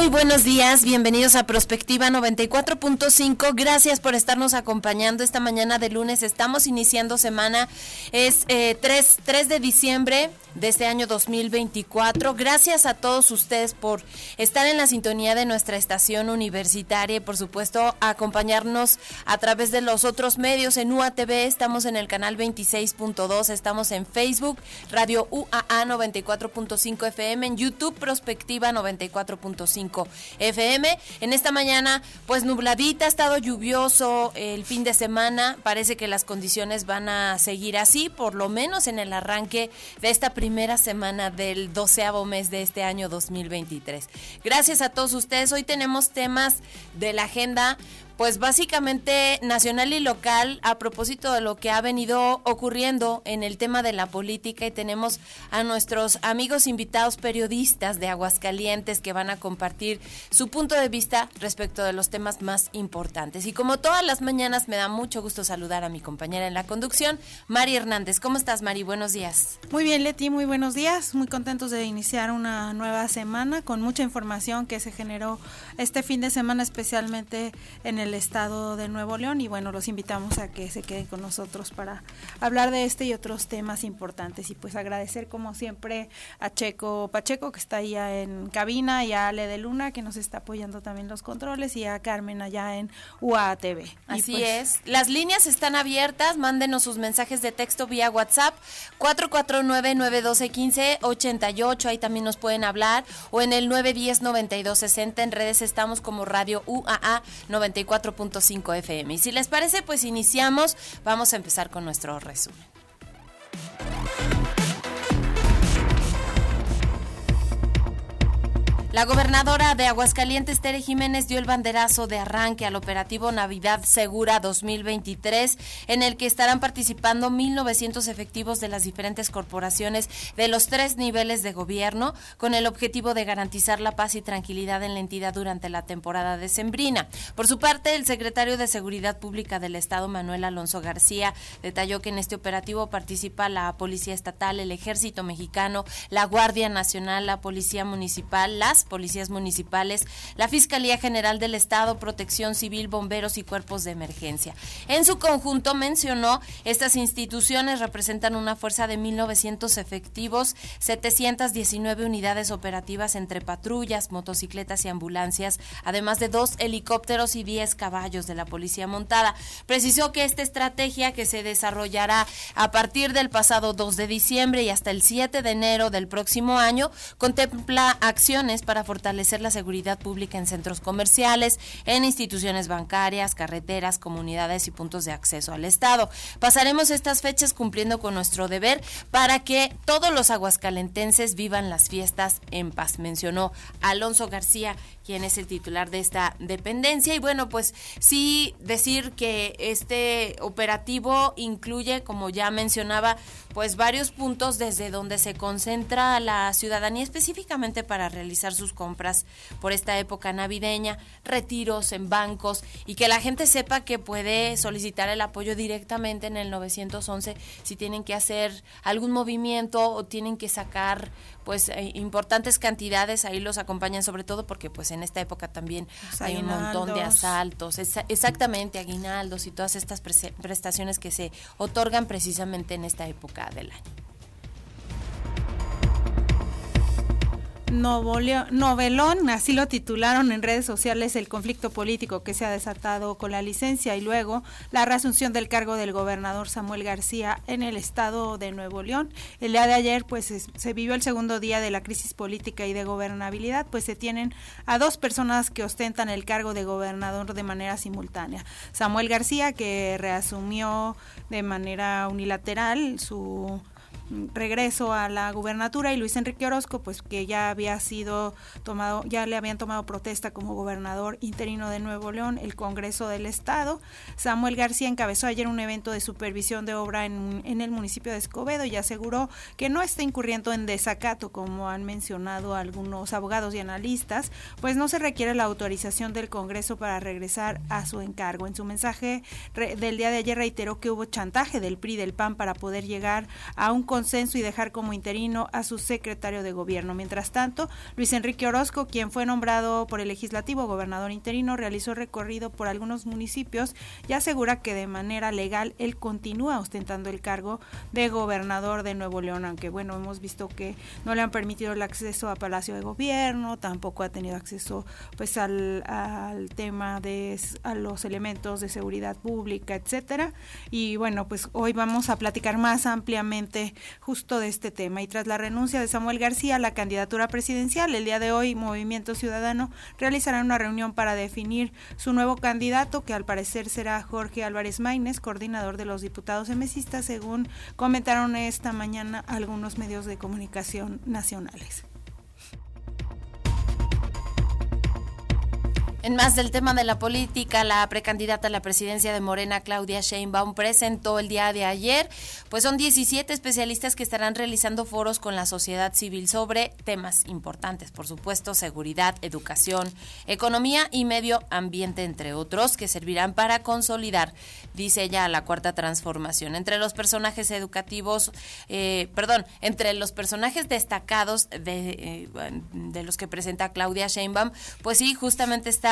Muy buenos días. Bienvenidos a Prospectiva 94.5. Gracias por estarnos acompañando esta mañana de lunes. Estamos iniciando semana. Es eh, 3, 3 de diciembre de este año 2024. Gracias a todos ustedes por estar en la sintonía de nuestra estación universitaria y por supuesto acompañarnos a través de los otros medios en UATV. Estamos en el canal 26.2, estamos en Facebook, Radio UAA 94.5 FM, en YouTube Prospectiva 94.5 FM. En esta mañana pues nubladita, ha estado lluvioso el fin de semana. Parece que las condiciones van a seguir así, por lo menos en el arranque de esta primera semana del doceavo mes de este año 2023. Gracias a todos ustedes. Hoy tenemos temas de la agenda pues básicamente nacional y local a propósito de lo que ha venido ocurriendo en el tema de la política y tenemos a nuestros amigos invitados periodistas de Aguascalientes que van a compartir su punto de vista respecto de los temas más importantes. Y como todas las mañanas me da mucho gusto saludar a mi compañera en la conducción, Mari Hernández. ¿Cómo estás, Mari? Buenos días. Muy bien, Leti, muy buenos días. Muy contentos de iniciar una nueva semana con mucha información que se generó este fin de semana, especialmente en el estado de Nuevo León y bueno, los invitamos a que se queden con nosotros para hablar de este y otros temas importantes y pues agradecer como siempre a Checo Pacheco que está allá en cabina y a Ale de Luna que nos está apoyando también los controles y a Carmen allá en UATV. Así pues, es. Las líneas están abiertas, mándenos sus mensajes de texto vía WhatsApp 449-912-1588, ahí también nos pueden hablar, o en el 910-9260, en redes estamos como Radio UAA 94.5 FM. Y si les parece, pues iniciamos, vamos a empezar con nuestro resumen. La gobernadora de Aguascalientes, Tere Jiménez, dio el banderazo de arranque al operativo Navidad Segura 2023, en el que estarán participando 1.900 efectivos de las diferentes corporaciones de los tres niveles de gobierno, con el objetivo de garantizar la paz y tranquilidad en la entidad durante la temporada decembrina. Por su parte, el secretario de Seguridad Pública del Estado, Manuel Alonso García, detalló que en este operativo participa la Policía Estatal, el Ejército Mexicano, la Guardia Nacional, la Policía Municipal, las policías municipales, la Fiscalía General del Estado, Protección Civil, bomberos y cuerpos de emergencia. En su conjunto mencionó, estas instituciones representan una fuerza de 1.900 efectivos, 719 unidades operativas entre patrullas, motocicletas y ambulancias, además de dos helicópteros y 10 caballos de la Policía Montada. Precisó que esta estrategia que se desarrollará a partir del pasado 2 de diciembre y hasta el 7 de enero del próximo año contempla acciones para fortalecer la seguridad pública en centros comerciales, en instituciones bancarias, carreteras, comunidades y puntos de acceso al Estado. Pasaremos estas fechas cumpliendo con nuestro deber para que todos los aguascalentenses vivan las fiestas en paz, mencionó Alonso García, quien es el titular de esta dependencia. Y bueno, pues sí decir que este operativo incluye, como ya mencionaba, pues varios puntos desde donde se concentra la ciudadanía específicamente para realizar sus compras por esta época navideña, retiros en bancos y que la gente sepa que puede solicitar el apoyo directamente en el 911 si tienen que hacer algún movimiento o tienen que sacar pues eh, importantes cantidades, ahí los acompañan sobre todo porque pues en esta época también Los hay un montón de asaltos, esa- exactamente, aguinaldos y todas estas prestaciones que se otorgan precisamente en esta época del año. Novelón, así lo titularon en redes sociales, el conflicto político que se ha desatado con la licencia y luego la reasunción del cargo del gobernador Samuel García en el estado de Nuevo León. El día de ayer, pues se vivió el segundo día de la crisis política y de gobernabilidad, pues se tienen a dos personas que ostentan el cargo de gobernador de manera simultánea. Samuel García, que reasumió de manera unilateral su regreso a la gubernatura y Luis Enrique Orozco, pues que ya había sido tomado, ya le habían tomado protesta como gobernador interino de Nuevo León, el Congreso del Estado. Samuel García encabezó ayer un evento de supervisión de obra en, en el municipio de Escobedo y aseguró que no está incurriendo en desacato, como han mencionado algunos abogados y analistas, pues no se requiere la autorización del Congreso para regresar a su encargo. En su mensaje del día de ayer reiteró que hubo chantaje del PRI del PAN para poder llegar a un consenso y dejar como interino a su secretario de gobierno. Mientras tanto, Luis Enrique Orozco, quien fue nombrado por el legislativo gobernador interino, realizó recorrido por algunos municipios y asegura que de manera legal él continúa ostentando el cargo de gobernador de Nuevo León, aunque bueno, hemos visto que no le han permitido el acceso a Palacio de Gobierno, tampoco ha tenido acceso pues al, al tema de a los elementos de seguridad pública, etcétera. Y bueno, pues hoy vamos a platicar más ampliamente justo de este tema. Y tras la renuncia de Samuel García a la candidatura presidencial, el día de hoy Movimiento Ciudadano realizará una reunión para definir su nuevo candidato, que al parecer será Jorge Álvarez Maínez, coordinador de los diputados emesistas, según comentaron esta mañana algunos medios de comunicación nacionales. En más del tema de la política, la precandidata a la presidencia de Morena, Claudia Sheinbaum, presentó el día de ayer, pues son 17 especialistas que estarán realizando foros con la sociedad civil sobre temas importantes, por supuesto, seguridad, educación, economía y medio ambiente, entre otros, que servirán para consolidar, dice ella, la cuarta transformación. Entre los personajes educativos, eh, perdón, entre los personajes destacados de, eh, de los que presenta Claudia Sheinbaum, pues sí, justamente está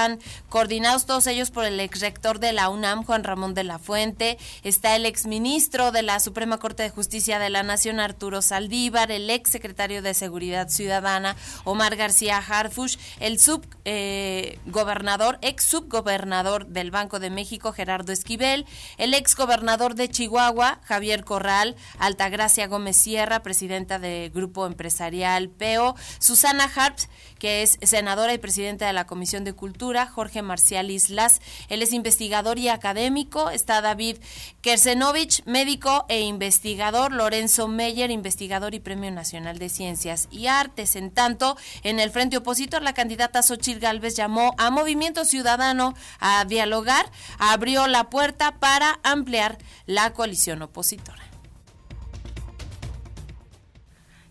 coordinados todos ellos por el ex rector de la UNAM, Juan Ramón de la Fuente, está el ex ministro de la Suprema Corte de Justicia de la Nación, Arturo Saldívar, el ex secretario de Seguridad Ciudadana, Omar García Harfush, el subgobernador, eh, ex subgobernador del Banco de México, Gerardo Esquivel, el ex gobernador de Chihuahua, Javier Corral, Altagracia Gómez Sierra, presidenta del Grupo Empresarial PEO, Susana Harps, que es senadora y presidenta de la Comisión de Cultura, Jorge Marcial Islas. Él es investigador y académico. Está David Kersenovich, médico e investigador. Lorenzo Meyer, investigador y Premio Nacional de Ciencias y Artes. En tanto, en el frente opositor, la candidata Xochil Gálvez llamó a Movimiento Ciudadano a dialogar, abrió la puerta para ampliar la coalición opositora.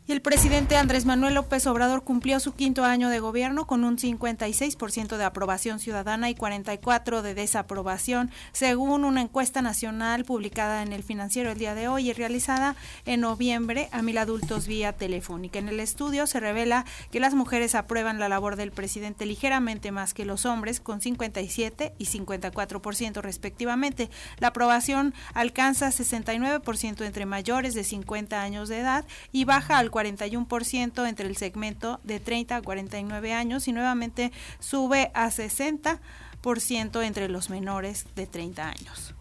Y el presidente Andrés Manuel López Obrador cumplió su quinto año de gobierno con un 56% de aprobación ciudadana y 44% de desaprobación, según una encuesta nacional publicada en el financiero el día de hoy y realizada en noviembre a mil adultos vía telefónica. En el estudio se revela que las mujeres aprueban la labor del presidente ligeramente más que los hombres, con 57 y 54% respectivamente. La aprobación alcanza 69% entre mayores de 50 años de edad y baja al 41% entre el segmento de 30 a 49 años y nuevamente sube a 60% entre los menores de 30 años.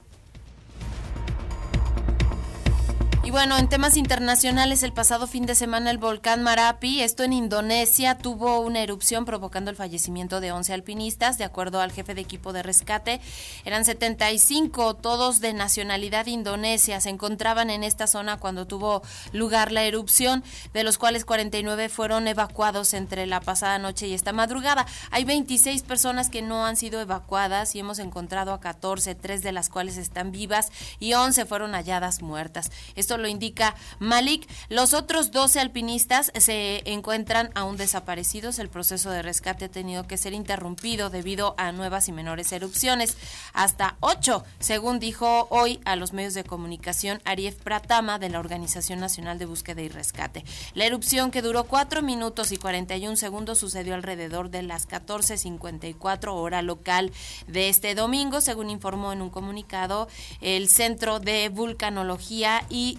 Y bueno, en temas internacionales, el pasado fin de semana el volcán Marapi, esto en Indonesia, tuvo una erupción provocando el fallecimiento de 11 alpinistas, de acuerdo al jefe de equipo de rescate. Eran 75, todos de nacionalidad indonesia. Se encontraban en esta zona cuando tuvo lugar la erupción, de los cuales 49 fueron evacuados entre la pasada noche y esta madrugada. Hay 26 personas que no han sido evacuadas y hemos encontrado a 14, tres de las cuales están vivas y 11 fueron halladas muertas. Esto lo indica Malik. Los otros 12 alpinistas se encuentran aún desaparecidos. El proceso de rescate ha tenido que ser interrumpido debido a nuevas y menores erupciones. Hasta 8, según dijo hoy a los medios de comunicación Arief Pratama de la Organización Nacional de Búsqueda y Rescate. La erupción que duró 4 minutos y 41 segundos sucedió alrededor de las 14.54 hora local de este domingo, según informó en un comunicado el Centro de Vulcanología y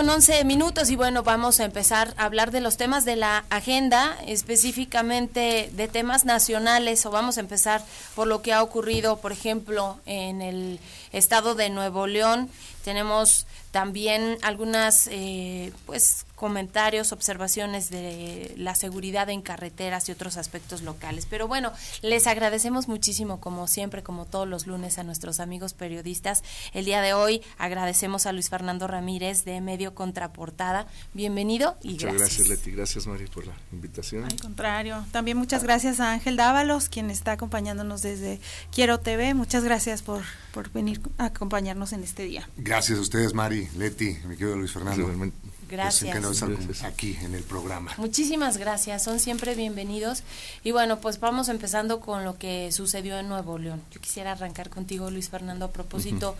Con 11 minutos y bueno, vamos a empezar a hablar de los temas de la agenda, específicamente de temas nacionales o vamos a empezar por lo que ha ocurrido, por ejemplo, en el estado de Nuevo León. Tenemos también algunas eh, pues comentarios, observaciones de la seguridad en carreteras y otros aspectos locales. Pero bueno, les agradecemos muchísimo, como siempre, como todos los lunes, a nuestros amigos periodistas. El día de hoy agradecemos a Luis Fernando Ramírez de Medio Contraportada. Bienvenido y muchas gracias. gracias, Leti. Gracias, Mari, por la invitación. Al contrario, también muchas gracias a Ángel Dávalos, quien está acompañándonos desde Quiero TV. Muchas gracias por, por venir a acompañarnos en este día. Gracias a ustedes, Mari, Leti, mi querido Luis Fernando. Realmente, Gracias. Es encantador estar Gracias. aquí en el programa. Muchísimas gracias, son siempre bienvenidos. Y bueno, pues vamos empezando con lo que sucedió en Nuevo León. Yo quisiera arrancar contigo, Luis Fernando, a propósito,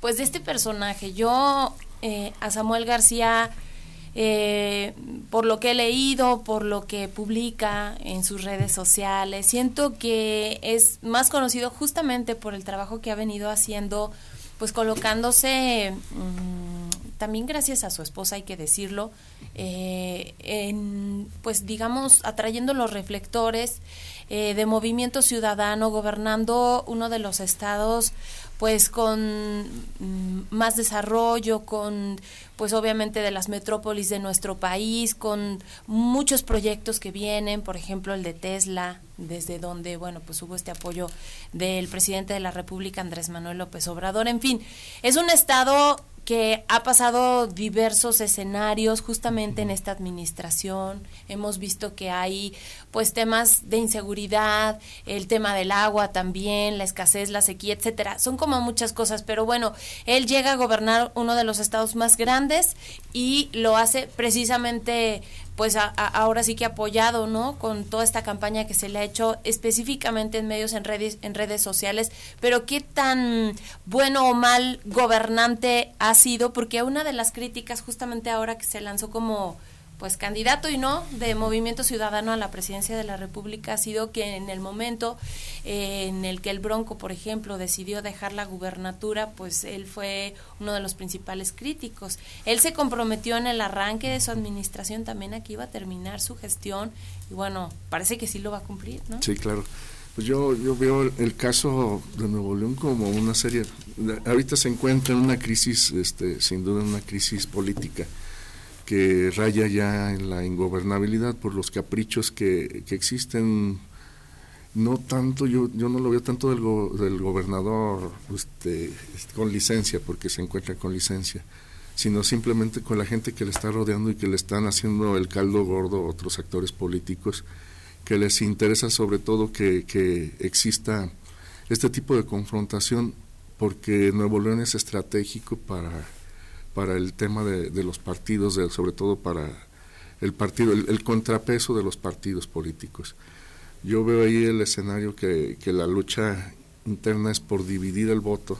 pues de este personaje. Yo eh, a Samuel García, eh, por lo que he leído, por lo que publica en sus redes sociales, siento que es más conocido justamente por el trabajo que ha venido haciendo, pues colocándose... mm, también gracias a su esposa, hay que decirlo, eh, en, pues digamos, atrayendo los reflectores eh, de movimiento ciudadano, gobernando uno de los estados pues con mm, más desarrollo, con pues obviamente de las metrópolis de nuestro país, con muchos proyectos que vienen, por ejemplo el de Tesla, desde donde bueno pues hubo este apoyo del presidente de la República Andrés Manuel López Obrador, en fin, es un estado que ha pasado diversos escenarios justamente en esta administración. Hemos visto que hay pues temas de inseguridad, el tema del agua también, la escasez, la sequía, etcétera. Son como muchas cosas, pero bueno, él llega a gobernar uno de los estados más grandes y lo hace precisamente pues a- ahora sí que apoyado, ¿no? Con toda esta campaña que se le ha hecho específicamente en medios, en redes, en redes sociales, pero qué tan bueno o mal gobernante ha sido, porque una de las críticas justamente ahora que se lanzó como pues candidato y no de Movimiento Ciudadano a la presidencia de la República ha sido que en el momento eh, en el que el Bronco, por ejemplo, decidió dejar la gubernatura, pues él fue uno de los principales críticos. Él se comprometió en el arranque de su administración también a que iba a terminar su gestión y bueno, parece que sí lo va a cumplir, ¿no? Sí, claro. Pues yo, yo veo el, caso de Nuevo León como una serie. Ahorita se encuentra en una crisis, este, sin duda, una crisis política que raya ya en la ingobernabilidad por los caprichos que, que existen. No tanto, yo, yo no lo veo tanto del, go- del gobernador este, este, con licencia, porque se encuentra con licencia, sino simplemente con la gente que le está rodeando y que le están haciendo el caldo gordo otros actores políticos que les interesa sobre todo que, que exista este tipo de confrontación porque Nuevo León es estratégico para, para el tema de, los partidos, de- sobre todo para el partido, el, el contrapeso de los partidos políticos. Yo veo ahí el escenario que, que la lucha interna es por dividir el voto,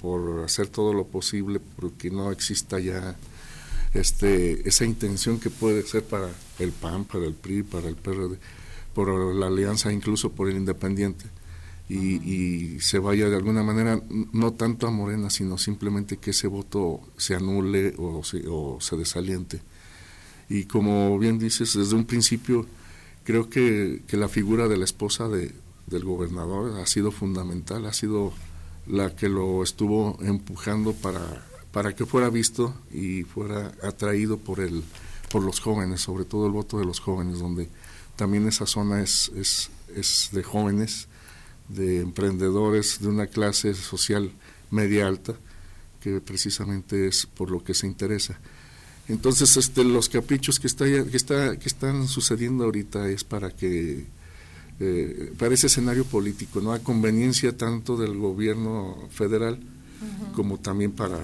por hacer todo lo posible porque no exista ya este, esa intención que puede ser para el PAN, para el PRI, para el PRD, por la alianza, incluso por el independiente, y, se vaya de alguna manera, no tanto a Morena, sino simplemente que ese voto se anule o se, o se desaliente. Y como bien dices, desde un principio creo que, que la figura de la esposa de, del gobernador ha sido fundamental, ha sido la que lo estuvo empujando para, para que fuera visto y fuera atraído por el por los jóvenes, sobre todo el voto de los jóvenes, donde también esa zona es, es, es de jóvenes, de emprendedores, de una clase social media alta, que precisamente es por lo que se interesa. Entonces, este, los caprichos que, está, que, está, que están sucediendo ahorita es para que, eh, para ese escenario político, ¿no? A conveniencia tanto del gobierno federal como también para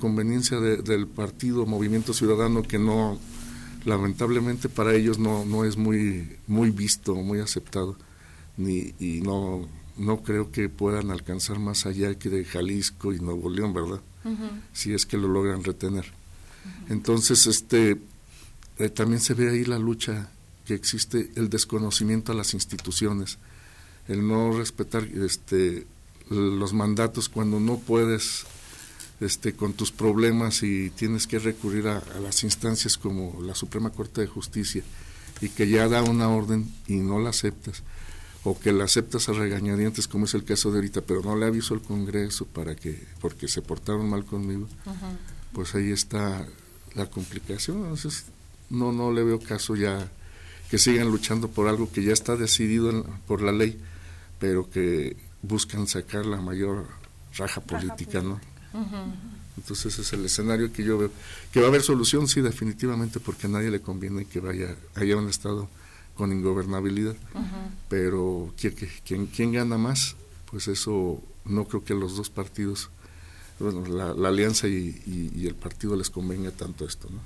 conveniencia de- del partido Movimiento Ciudadano que no lamentablemente para ellos no, no es muy, muy visto, muy aceptado, ni, y no, no creo que puedan alcanzar más allá que de Jalisco y Nuevo León, ¿verdad? Si es que lo logran retener. Entonces, este, eh, también se ve ahí la lucha que existe, el desconocimiento a las instituciones, el no respetar este, los mandatos cuando no puedes este, con tus problemas y tienes que recurrir a, las instancias como la Suprema Corte de Justicia y que ya da una orden y no la aceptas o que la aceptas a regañadientes como es el caso de ahorita pero no le aviso al Congreso para que porque se portaron mal conmigo pues ahí está la complicación entonces no no le veo caso ya que sigan luchando por algo que ya está decidido por la ley pero que buscan sacar la mayor raja política, ¿no? Entonces ese es el escenario que yo veo. Que va a haber solución, sí, definitivamente, porque a nadie le conviene que vaya haya un Estado con ingobernabilidad. Pero ¿quién, ¿quién, gana más? Pues eso no creo que los dos partidos, bueno, la, alianza y, el partido les convenga tanto esto. ¿no?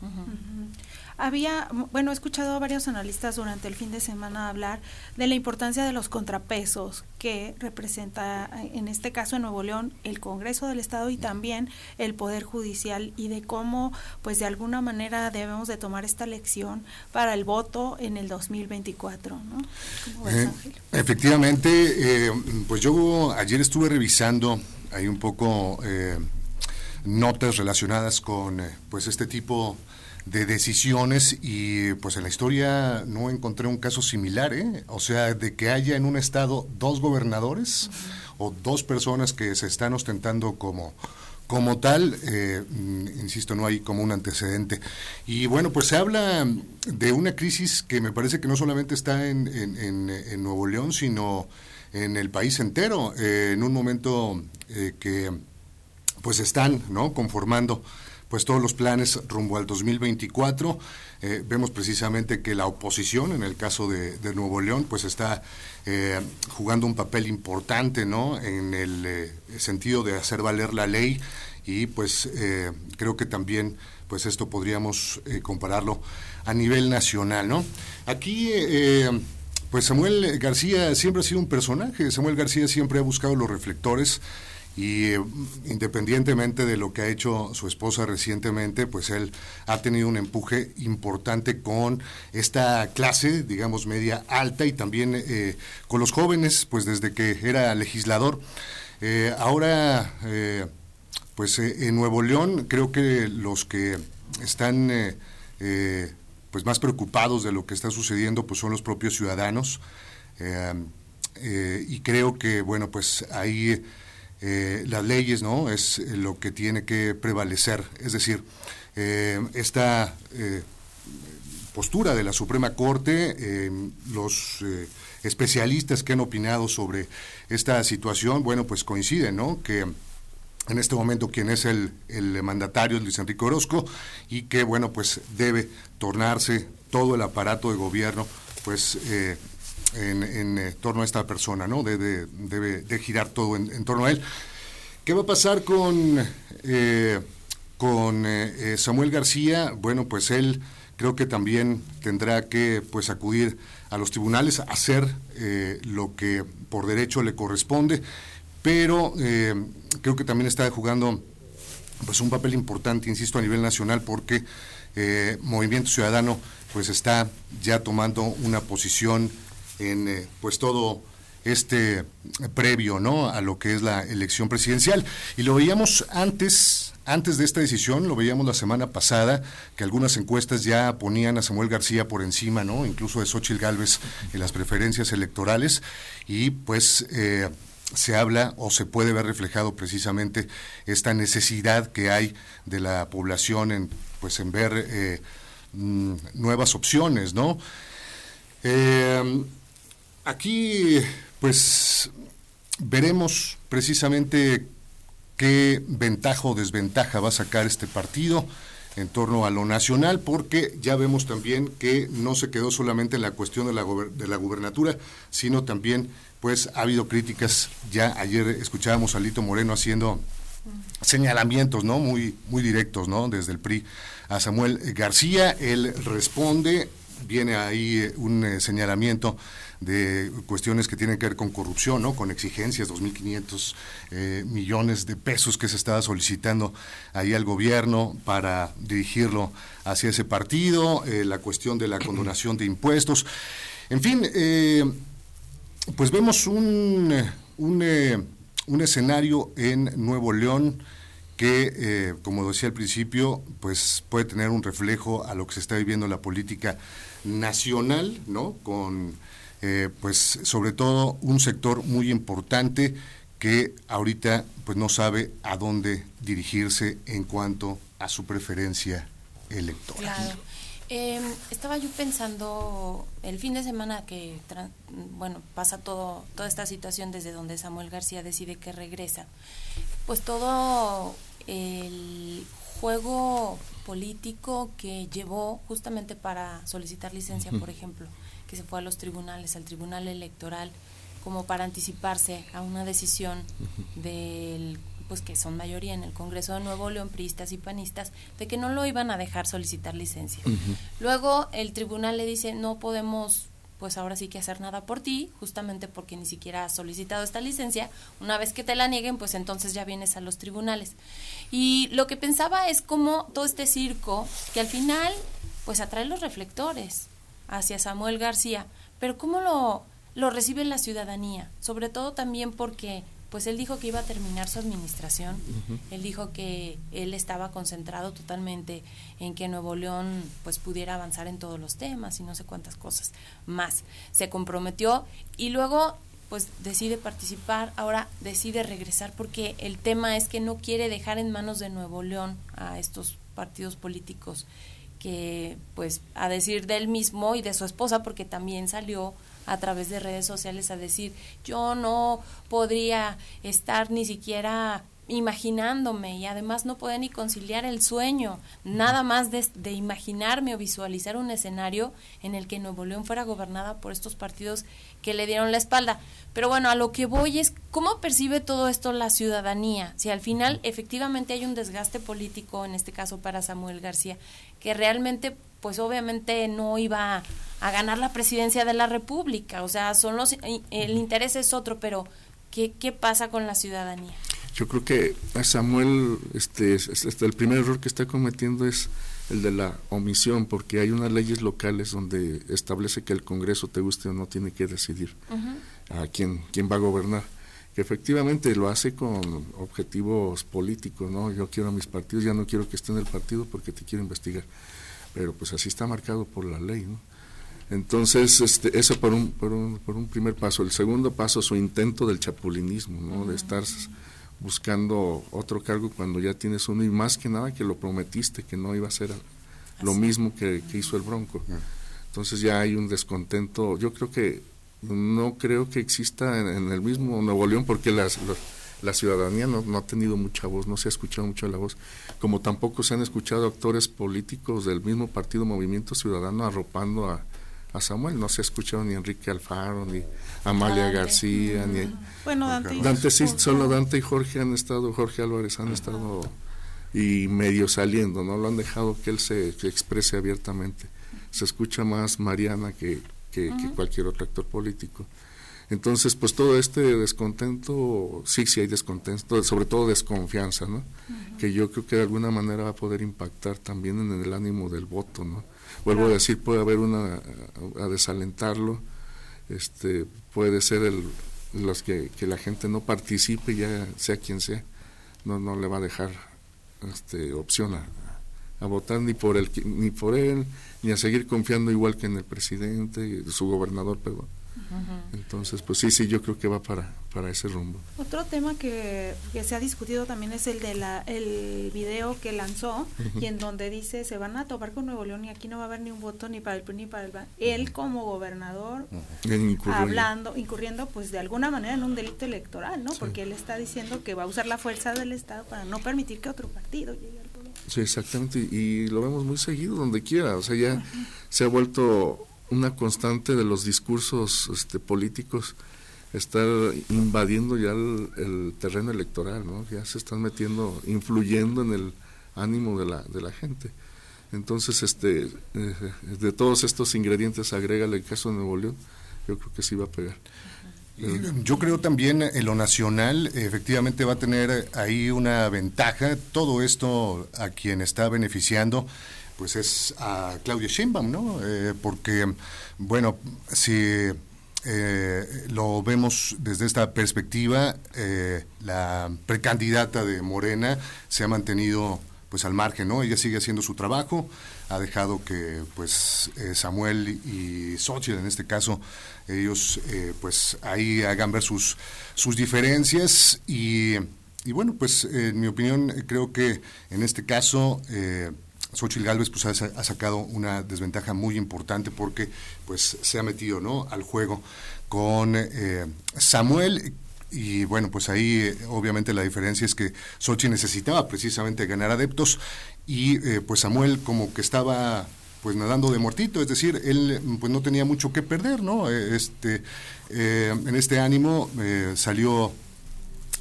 Había, bueno, he escuchado a varios analistas durante el fin de semana hablar de la importancia de los contrapesos que representa, en este caso en Nuevo León, el Congreso del Estado y también el Poder Judicial y de cómo, pues de alguna manera debemos de tomar esta lección para el voto en el 2024, ¿no? Eh, efectivamente, eh, pues yo ayer estuve revisando ahí un poco eh, notas relacionadas con pues este tipo de decisiones y pues en la historia no encontré un caso similar, ¿eh? o sea, de que haya en un estado dos gobernadores o dos personas que se están ostentando como como tal, eh, insisto, no hay como un antecedente. Y bueno, pues se habla de una crisis que me parece que no solamente está en, en, Nuevo León, sino en el país entero, eh, en un momento eh, que pues están ¿no? conformando pues todos los planes rumbo al 2024. Eh, vemos precisamente que la oposición, en el caso de, Nuevo León, pues está eh, jugando un papel importante, ¿no? En el eh, sentido de hacer valer la ley y pues creo que también pues esto podríamos compararlo a nivel nacional, ¿no? Aquí pues Samuel García siempre ha sido un personaje, Samuel García siempre ha buscado los reflectores y eh, independientemente de lo que ha hecho su esposa recientemente, pues él ha tenido un empuje importante con esta clase, digamos, media alta y también eh, con los jóvenes, pues desde que era legislador. Eh, ahora, pues en Nuevo León creo que los que están pues más preocupados de lo que está sucediendo pues son los propios ciudadanos y creo que bueno pues ahí eh, las leyes, ¿no? Es eh, lo que tiene que prevalecer. Es decir, eh, esta postura de la Suprema Corte, los especialistas que han opinado sobre esta situación, bueno, pues coinciden, ¿no? Que en este momento quien es el, el mandatario es Luis Enrique Orozco y que, bueno, pues debe tornarse todo el aparato de gobierno, pues en, eh, torno a esta persona, ¿no? Debe, debe de girar todo en, torno a él. ¿Qué va a pasar con, eh, con eh, Samuel García? Bueno, pues él creo que también tendrá que pues acudir a los tribunales a hacer lo que por derecho le corresponde, pero creo que también está jugando pues un papel importante, insisto, a nivel nacional, porque Movimiento Ciudadano pues está ya tomando una posición en eh, pues todo este previo ¿no? a lo que es la elección presidencial. Y lo veíamos antes, antes de esta decisión, lo veíamos la semana pasada, que algunas encuestas ya ponían a Samuel García por encima, ¿no? incluso de Xochitl Gálvez en las preferencias electorales, y pues eh, se habla o se puede ver reflejado precisamente esta necesidad que hay de la población en pues en ver eh, mm, nuevas opciones, ¿no? Aquí, pues, veremos precisamente qué ventaja o desventaja va a sacar este partido en torno a lo nacional, porque ya vemos también que no se quedó solamente en la cuestión de la, de la gubernatura, sino también, pues, ha habido críticas, ya ayer escuchábamos a Lito Moreno haciendo señalamientos, ¿no? Muy, muy directos, ¿no? Desde el PRI a Samuel García. Él responde, viene ahí un eh, señalamiento de cuestiones que tienen que ver con corrupción, ¿no? con exigencias, 2.500 eh, millones de pesos que se estaba solicitando ahí al gobierno para dirigirlo hacia ese partido, la cuestión de la condonación de impuestos. En fin, pues vemos un, un, un escenario en Nuevo León que, eh, como decía al principio, pues puede tener un reflejo a lo que se está viviendo en la política nacional, ¿no? Con, eh, pues, sobre todo un sector muy importante que ahorita, pues, no sabe a dónde dirigirse en cuanto a su preferencia electoral. Claro. Em, estaba yo pensando el fin de semana que, bueno, pasa todo, toda esta situación desde donde Samuel García decide que regresa, pues todo el juego político que llevó justamente para solicitar licencia, por ejemplo, que se fue a los tribunales, al tribunal electoral, como para anticiparse a una decisión del pues que son mayoría en el Congreso de Nuevo León, priistas y panistas, de que no lo iban a dejar solicitar licencia. Luego el tribunal le dice, no podemos pues ahora sí que hacer nada por ti, justamente porque ni siquiera has solicitado esta licencia. Una vez que te la nieguen, pues entonces ya vienes a los tribunales. Y lo que pensaba es como todo este circo, que al final, pues atrae los reflectores hacia Samuel García, pero cómo lo, lo recibe la ciudadanía, sobre todo también porque pues él dijo que iba a terminar su administración, él dijo que él estaba concentrado totalmente en que Nuevo León pues pudiera avanzar en todos los temas y no sé cuántas cosas más. Se comprometió y luego pues decide participar, ahora decide regresar porque el tema es que no quiere dejar en manos de Nuevo León a estos partidos políticos que pues a decir de él mismo y de su esposa porque también salió a través de redes sociales a decir, yo no podría estar ni siquiera imaginándome y además no podía ni conciliar el sueño, nada más de, de, imaginarme o visualizar un escenario en el que Nuevo León fuera gobernada por estos partidos que le dieron la espalda. Pero bueno, a lo que voy es cómo percibe todo esto la ciudadanía, si al final efectivamente hay un desgaste político, en este caso para Samuel García, que realmente pues obviamente no iba a, ganar la presidencia de la República. O sea, son los, el interés es otro, pero ¿qué, qué pasa con la ciudadanía? Yo creo que Samuel, este, este, el primer error que está cometiendo es el de la omisión, porque hay unas leyes locales donde establece que el Congreso, te guste o no, tiene que decidir a quién, quién va a gobernar. Que efectivamente lo hace con objetivos políticos, ¿no? Yo quiero a mis partidos, ya no quiero que esté en el partido porque te quiero investigar pero pues así está marcado por la ley, ¿no? Entonces, este, eso por un, por, un, por un primer paso. El segundo paso, su intento del chapulinismo, ¿no? De estar buscando otro cargo cuando ya tienes uno y más que nada que lo prometiste, que no iba a ser lo mismo que, hizo el Bronco. Entonces ya hay un descontento. Yo creo que no creo que exista en, el mismo Nuevo León porque las la ciudadanía no, no, ha tenido mucha voz, no se ha escuchado mucho la voz, como tampoco se han escuchado actores políticos del mismo partido Movimiento Ciudadano arropando a, Samuel, no se ha escuchado ni Enrique Alfaro, ni Amalia García, ni... Bueno, Dante. Dante sí, solo Dante y Jorge han estado, Jorge Álvarez han estado y medio saliendo, no lo han dejado que él se exprese abiertamente. Se escucha más Mariana que, que cualquier otro actor político. Entonces, pues todo este descontento, sí, sí hay descontento, sobre todo desconfianza, ¿no? Que yo creo que de alguna manera va a poder impactar también en el ánimo del voto, ¿no? Vuelvo a decir, puede haber una, a, desalentarlo, este, puede ser el, los que, que la gente no participe, ya sea quien sea, no, no le va a dejar este, opción a, a votar ni por, el, ni por él, ni a seguir confiando igual que en el presidente, su gobernador, perdón entonces, pues sí, sí, yo creo que va para, para ese rumbo. Otro tema que, se ha discutido también es el de la, el video que lanzó y en donde dice se van a topar con Nuevo León y aquí no va a haber ni un voto ni para el PRI ni para el PAN. Él como gobernador hablando, incurriendo pues de alguna manera en un delito electoral, ¿no? Porque él está diciendo que va a usar la fuerza del Estado para no permitir que otro partido llegue al poder. Sí, exactamente, y lo vemos muy seguido donde quiera, o sea, ya se ha vuelto una constante de los discursos este, políticos estar invadiendo ya el, terreno electoral, ¿no? Ya se están metiendo, influyendo en el ánimo de la, de la gente. Entonces, este, eh, de todos estos ingredientes, agrega el caso de Nuevo León, yo creo que sí va a pegar. Yo creo también en lo nacional, efectivamente va a tener ahí una ventaja. Todo esto a quien está beneficiando, pues es a Claudia Sheinbaum, ¿no? Eh, porque, bueno, si eh, lo vemos desde esta perspectiva, eh, la precandidata de Morena se ha mantenido pues al margen, ¿no? Ella sigue haciendo su trabajo, ha dejado que pues eh, Samuel y Xochitl en este caso ellos pues ahí hagan ver sus, sus diferencias y, y bueno pues en mi opinión creo que en este caso Xochitl Galvez pues, ha, sacado una desventaja muy importante porque pues, se ha metido ¿no? al juego con eh, Samuel. Y bueno, pues ahí eh, obviamente la diferencia es que Xochitl necesitaba precisamente ganar adeptos y eh, pues Samuel como que estaba pues nadando de muertito, es decir, él pues no tenía mucho que perder, ¿no? Este, en este ánimo salió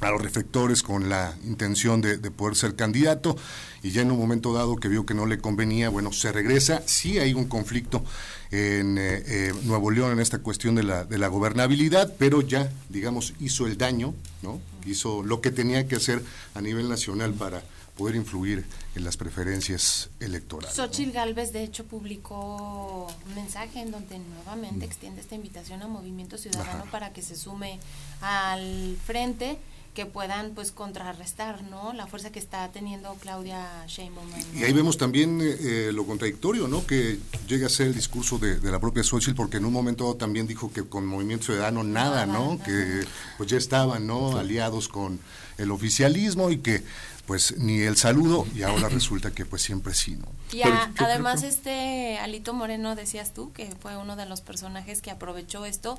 a los reflectores con la intención de, poder ser candidato y ya en un momento dado que vio que no le convenía, bueno, se regresa. Sí hay un conflicto en eh, eh, Nuevo León en esta cuestión de la, de la gobernabilidad, pero ya, digamos, hizo el daño, ¿no? Hizo lo que tenía que hacer a nivel nacional para poder influir en las preferencias electorales. Xochitl Galvez, de hecho, publicó un mensaje en donde nuevamente mm. extiende esta invitación a Movimiento Ciudadano para que se sume al frente que puedan pues contrarrestar no la fuerza que está teniendo Claudia Sheinbaum y ahí vemos también eh, eh, lo contradictorio no que llega a ser el discurso de, la propia Xochitl porque en un momento también dijo que con Movimiento Ciudadano nada, no que pues ya estaban no aliados con el oficialismo y que pues ni el saludo y ahora resulta que pues siempre sí, ¿no? Y además este Alito Moreno decías tú que fue uno de los personajes que aprovechó esto.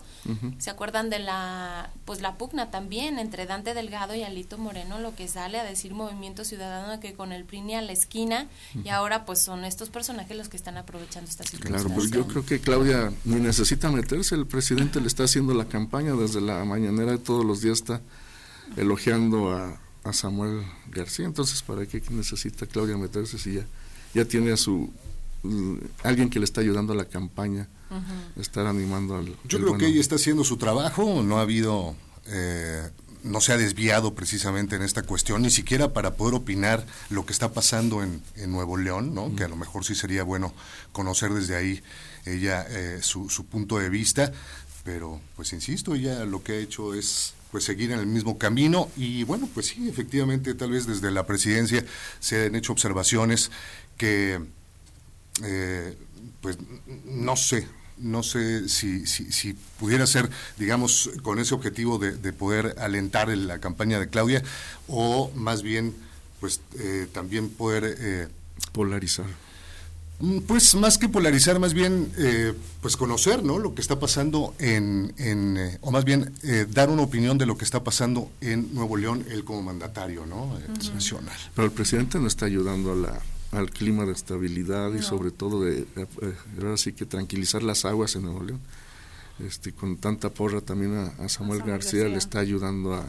¿Se acuerdan de la pues la pugna también entre Dante Delgado y Alito Moreno lo que sale a decir Movimiento Ciudadano que con el PRI a la esquina y ahora pues son estos personajes los que están aprovechando esta situación. Claro, pues yo creo que Claudia ni necesita meterse, el presidente le está haciendo la campaña desde la mañanera de todos los días está elogiando a a Samuel García. Entonces, ¿para qué necesita Claudia meterse si ya, ya tiene a su mm, alguien que le está ayudando a la campaña, estar animando al... Yo creo que ella está haciendo su trabajo, no ha habido... Eh, no se ha desviado precisamente en esta cuestión, ni siquiera para poder opinar lo que está pasando en, Nuevo León, ¿no? que a lo mejor sí sería bueno conocer desde ahí ella eh, su, su punto de vista, pero pues insisto, ella lo que ha hecho es pues seguir en el mismo camino. Y bueno, pues sí, efectivamente, tal vez desde la presidencia se han hecho observaciones que, eh, pues no sé, no sé si, si, pudiera ser, digamos, con ese objetivo de, poder alentar la campaña de Claudia o más bien, pues eh, también poder... Eh, Polarizar pues más que polarizar, más bien eh, pues conocer ¿no? lo que está pasando en, en eh, o más bien eh, dar una opinión de lo que está pasando en Nuevo León, él como mandatario ¿no? nacional. Pero el presidente no está ayudando a la, al clima de estabilidad y sobre todo de, ahora sí que tranquilizar las aguas en Nuevo León. Este, con tanta porra también a, Samuel, García, le está ayudando a,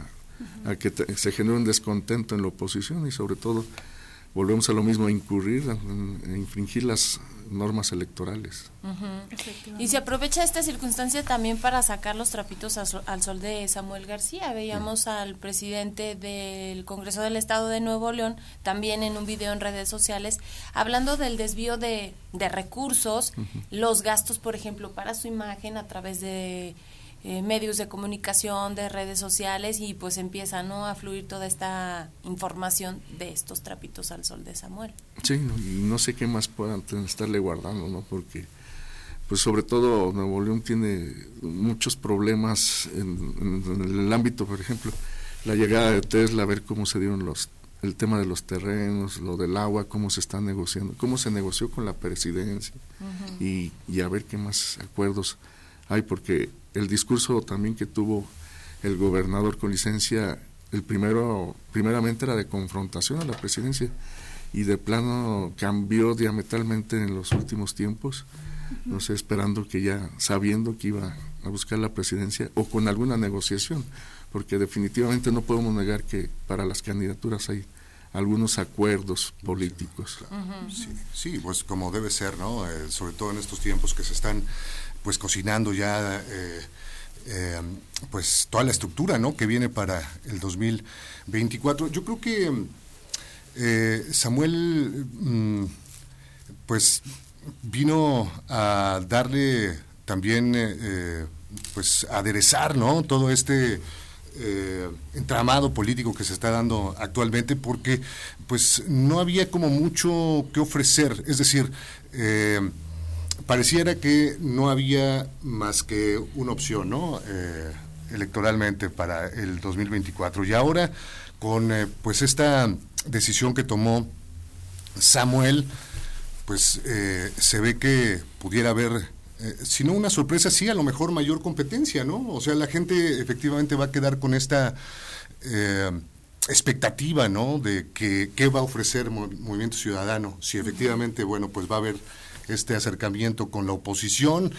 a que se genere un descontento en la oposición y sobre todo volvemos a lo mismo, a incurrir, a, infringir las normas electorales. Y se aprovecha esta circunstancia también para sacar los trapitos al sol de Samuel García. Veíamos al presidente del Congreso del Estado de Nuevo León también en un video en redes sociales hablando del desvío de, recursos, los gastos, por ejemplo, para su imagen a través de eh, medios de comunicación, de redes sociales y pues empieza ¿no? a fluir toda esta información de estos trapitos al sol de Samuel. Sí, y no sé qué más puedan estarle guardando, ¿no? Porque pues sobre todo Nuevo León tiene muchos problemas en, el ámbito, por ejemplo, la llegada de Tesla, a ver cómo se dieron los el tema de los terrenos, lo del agua, cómo se está negociando, cómo se negoció con la presidencia y, y a ver qué más acuerdos hay, porque el discurso también que tuvo el gobernador con licencia, el primero, primeramente era de confrontación a la presidencia y de plano cambió diametralmente en los últimos tiempos no sé, esperando que ya, sabiendo que iba a buscar la presidencia o con alguna negociación, porque definitivamente no podemos negar que para las candidaturas hay algunos acuerdos políticos. Sí, pues como debe ser, ¿no? Eh, sobre todo en estos tiempos que se están pues cocinando ya eh, eh, pues toda la estructura, ¿no? Que viene para el 2024. Yo creo que Samuel mm, pues vino a darle también pues aderezar, ¿no? Todo este eh, entramado político que se está dando actualmente porque pues no había como mucho que ofrecer, es decir, eh, pareciera que no había más que una opción, ¿no? Eh, electoralmente para el 2024 y ahora con pues esta decisión que tomó Samuel pues se ve que pudiera haber eh, si no una sorpresa, sí, a lo mejor mayor competencia, ¿no? O sea, la gente efectivamente va a quedar con esta eh, expectativa, ¿no? De que qué va a ofrecer Movimiento Ciudadano, si efectivamente, bueno, pues va a haber este acercamiento con la oposición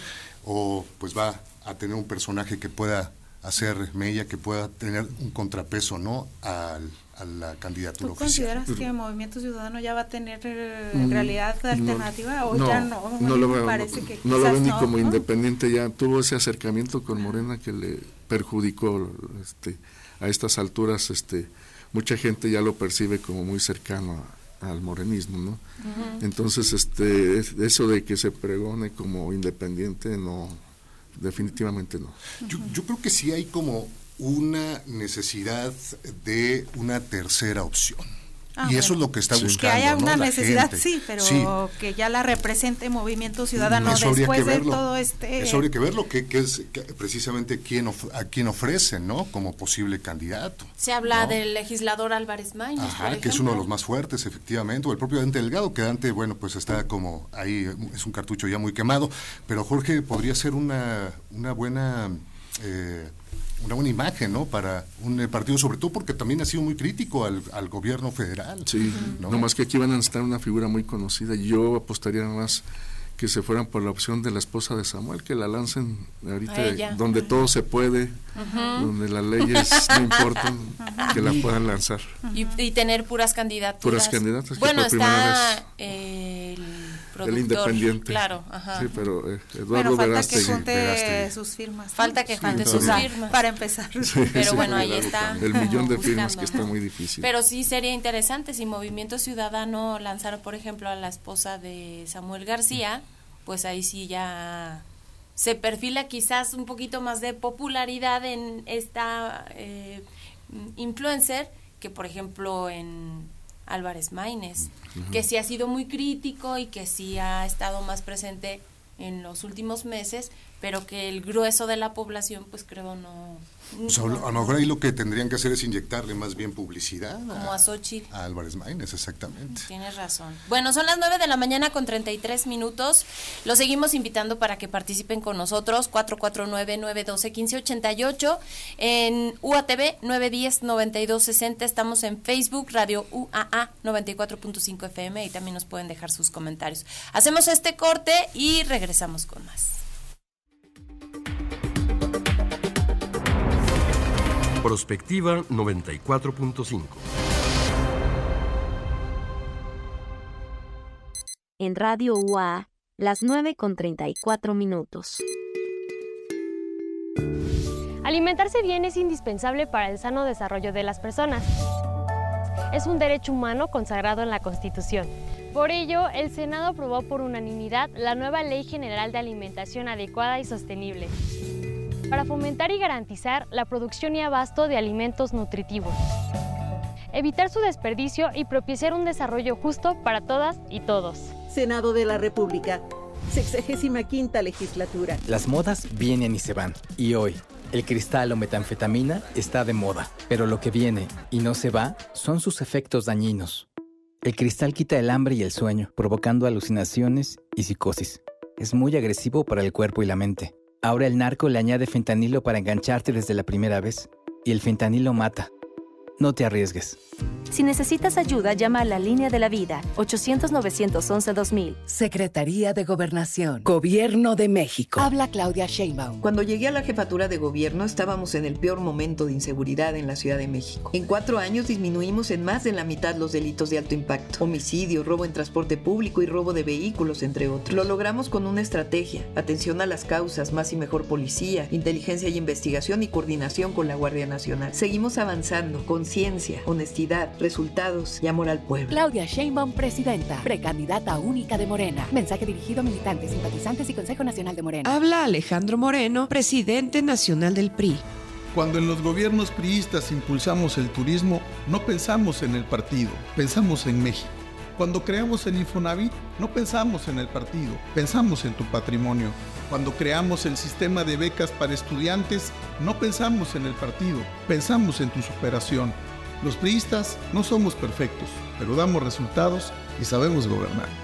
o pues va a tener un personaje que pueda hacer mella, que pueda tener un contrapeso, ¿no? Al, a la candidatura ¿Tú consideras que el Movimiento Ciudadano ya va a tener eh, en realidad alternativa o ya no? No lo veo, no, lo veo ni como independiente, ya tuvo ese acercamiento con Morena que le perjudicó este, a estas alturas, este, mucha gente ya lo percibe como muy cercano al morenismo, ¿no? Entonces, este, eso de que se pregone como independiente, no, definitivamente no. Yo, yo creo que sí hay como una necesidad de una tercera opción. Ah, y eso es lo que está buscando. Que haya una necesidad, sí, pero que ya la represente Movimiento Ciudadano después de todo este. Eso habría que verlo, que, es precisamente quién a quién ofrece, ¿no? Como posible candidato. Se habla del legislador Álvarez Mañez. Ajá, que es uno de los más fuertes, efectivamente, o el propio Dante Delgado, que Dante, bueno, pues está como ahí, es un cartucho ya muy quemado, pero Jorge podría ser una, una buena. Eh, una buena imagen, ¿no? Para un eh, partido, sobre todo porque también ha sido muy crítico al, gobierno federal. Sí, ¿no? más que aquí van a estar una figura muy conocida. Yo apostaría más que se fueran por la opción de la esposa de Samuel, que la lancen ahorita donde todo se puede, donde las leyes no importan, que la puedan lanzar. Y, tener puras candidaturas. Puras candidatas. Bueno, está el el independiente. Claro, ajá. Sí, pero eh, Eduardo bueno, falta que junte sus firmas. Falta que junte sus firmas. Para empezar. pero bueno, ahí está. El millón de firmas que está muy difícil. Pero sí sería interesante si Movimiento Ciudadano lanzara, por ejemplo, a la esposa de Samuel García, pues ahí sí ya se perfila quizás un poquito más de popularidad en esta eh, influencer que, por ejemplo, en Álvarez Maínez, que sí ha sido muy crítico y que sí ha estado más presente en los últimos meses, pero que el grueso de la población, pues creo no, pues, a lo mejor ahí lo que tendrían que hacer es inyectarle más bien publicidad. Como a, Xochitl. A Álvarez Maínez, exactamente. Tienes razón. Bueno, son las 9 de la mañana con 33 minutos. Los seguimos invitando para que participen con nosotros. 449-912-1588. En UATV 910-9260. Estamos en Facebook, Radio UAA 94.5 FM y también nos pueden dejar sus comentarios. Hacemos este corte y regresamos con más. Prospectiva 94.5. En Radio UA, las 9 con 34 minutos. Alimentarse bien es indispensable para el sano desarrollo de las personas. Es un derecho humano consagrado en la Constitución. Por ello, el Senado aprobó por unanimidad la nueva Ley General de Alimentación Adecuada y Sostenible para fomentar y garantizar la producción y abasto de alimentos nutritivos, evitar su desperdicio y propiciar un desarrollo justo para todas y todos. Senado de la República, 65 legislatura. Las modas vienen y se van, y hoy, el cristal o metanfetamina está de moda, pero lo que viene y no se va son sus efectos dañinos. El cristal quita el hambre y el sueño, provocando alucinaciones y psicosis. Es muy agresivo para el cuerpo y la mente. Ahora el narco le añade fentanilo para engancharte desde la primera vez. Y el fentanilo mata. No te arriesgues. Si necesitas ayuda, llama a la línea de la vida 800-911-2000. Secretaría de Gobernación, Gobierno de México. Habla Claudia Sheinbaum. Cuando llegué a la jefatura de gobierno estábamos en el peor momento de inseguridad en la Ciudad de México. En cuatro años disminuimos en más de la mitad los delitos de alto impacto. Homicidio, robo en transporte público y robo de vehículos, entre otros. Lo logramos con una estrategia, atención a las causas, más y mejor policía, inteligencia y investigación y coordinación con la Guardia Nacional. Seguimos avanzando, conciencia, honestidad, resultados y amor al pueblo. Claudia Sheinbaum, presidenta, precandidata única de Morena. Mensaje dirigido a militantes, simpatizantes y Consejo Nacional de Morena. Habla Alejandro Moreno, presidente nacional del PRI. Cuando en los gobiernos priistas impulsamos el turismo, no pensamos en el partido, pensamos en México. Cuando creamos el Infonavit, no pensamos en el partido, pensamos en tu patrimonio. Cuando creamos el sistema de becas para estudiantes, no pensamos en el partido, pensamos en tu superación. Los priistas no somos perfectos, pero damos resultados y sabemos gobernar.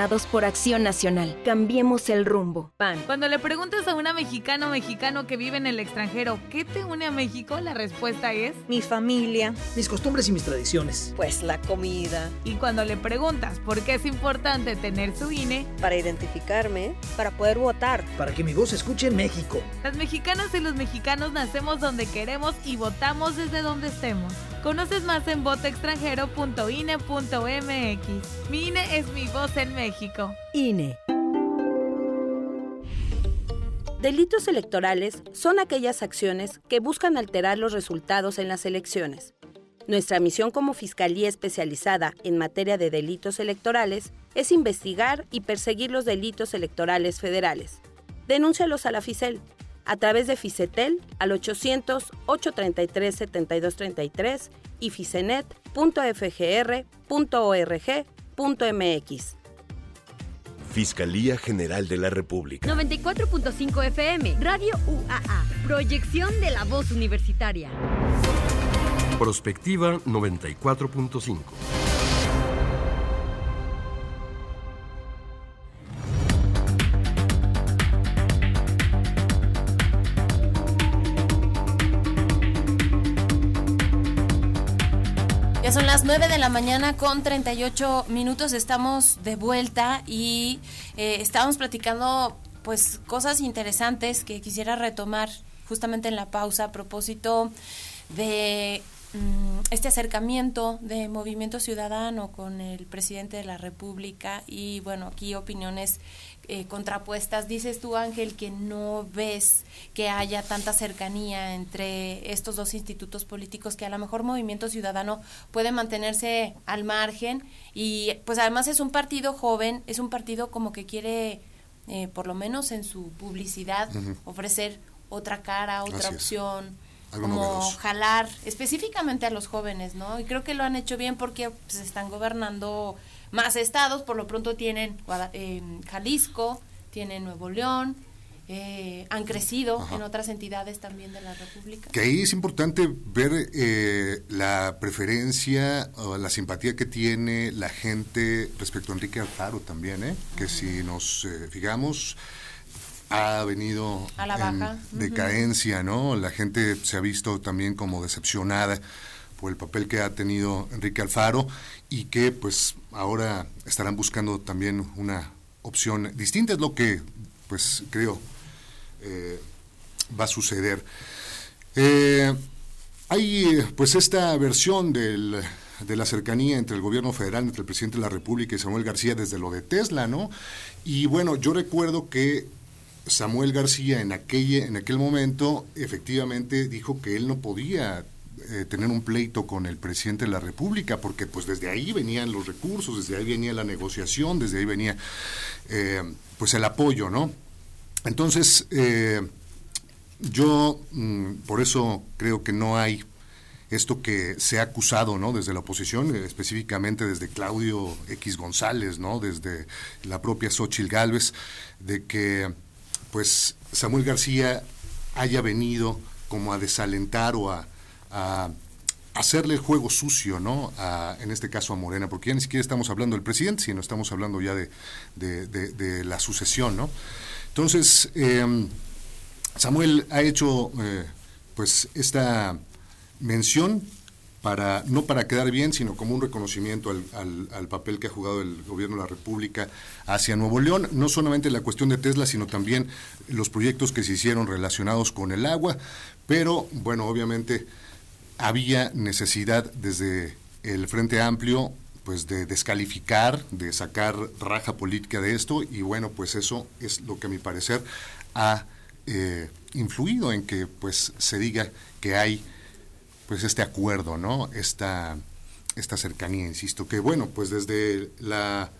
por Acción Nacional. Cambiemos el rumbo. PAN. Cuando le preguntas a una mexicana o mexicano que vive en el extranjero, ¿qué te une a México? La respuesta es mi familia, mis costumbres y mis tradiciones. Pues la comida. Y cuando le preguntas por qué es importante tener su INE, para identificarme, para poder votar, para que mi voz se escuche en México. Las mexicanas y los mexicanos nacemos donde queremos y votamos desde donde estemos. Conoces más en votoextranjero.ine.mx. Mi INE es mi voz en México. INE. Delitos electorales son aquellas acciones que buscan alterar los resultados en las elecciones. Nuestra misión como Fiscalía especializada en materia de delitos electorales es investigar y perseguir los delitos electorales federales. Denúncialos a la FICEL a través de Ficetel al 800-833-7233 y ficenet.fgr.org.mx. Fiscalía General de la República. 94.5 FM, Radio UAA, proyección de la voz universitaria. Prospectiva 94.5. 9 de la mañana con 38 minutos. Estamos de vuelta y eh, estábamos platicando pues cosas interesantes que quisiera retomar justamente en la pausa a propósito de mm, este acercamiento de Movimiento Ciudadano con el presidente de la República y bueno, aquí opiniones eh, contrapuestas. Dices tú, Ángel, que no ves que haya tanta cercanía entre estos dos institutos políticos, que a lo mejor Movimiento Ciudadano puede mantenerse al margen y pues además es un partido joven, es un partido como que quiere, eh, por lo menos en su publicidad, ofrecer otra cara, otra opción. como jalar específicamente a los jóvenes, ¿no? Y creo que lo han hecho bien porque pues, están gobernando más estados, por lo pronto tienen eh, Jalisco, tienen Nuevo León, eh, han crecido en otras entidades también de la República. Que ahí es importante ver eh, la preferencia o la simpatía que tiene la gente respecto a Enrique Alfaro también, ¿eh? que si nos fijamos ha venido a la baja. en decadencia, ¿no? La gente se ha visto también como decepcionada por el papel que ha tenido Enrique Alfaro y que pues ahora estarán buscando también una opción distinta, es lo que pues creo eh, va a suceder. Eh, hay pues esta versión del de la cercanía entre el gobierno federal, entre el presidente de la República y Samuel García desde lo de Tesla, ¿no? Y bueno, yo recuerdo que Samuel García en, aquella, en aquel momento efectivamente dijo que él no podía eh, tener un pleito con el presidente de la República, porque pues desde ahí venían los recursos, desde ahí venía la negociación, desde ahí venía eh, pues el apoyo, ¿no? Entonces, eh, yo mm, por eso creo que no hay esto que se ha acusado, ¿no? Desde la oposición, específicamente desde Claudio X González, ¿no? Desde la propia Xochil Gálvez, de que pues Samuel García haya venido como a desalentar o a, hacerle el juego sucio, ¿no? en este caso a Morena, porque ya ni siquiera estamos hablando del presidente, sino estamos hablando ya de, la sucesión, ¿no? Entonces, em, Samuel ha hecho, eh, pues, esta mención para no para quedar bien, sino como un reconocimiento al, papel que ha jugado el gobierno de la República hacia Nuevo León, no solamente la cuestión de Tesla, sino también los proyectos que se hicieron relacionados con el agua, pero bueno, obviamente había necesidad desde el Frente Amplio pues de descalificar, de sacar raja política de esto y bueno, pues eso es lo que a mi parecer ha eh, influido en que pues se diga que hay pues este acuerdo, ¿no? Esta, esta cercanía, insisto, que bueno, pues desde la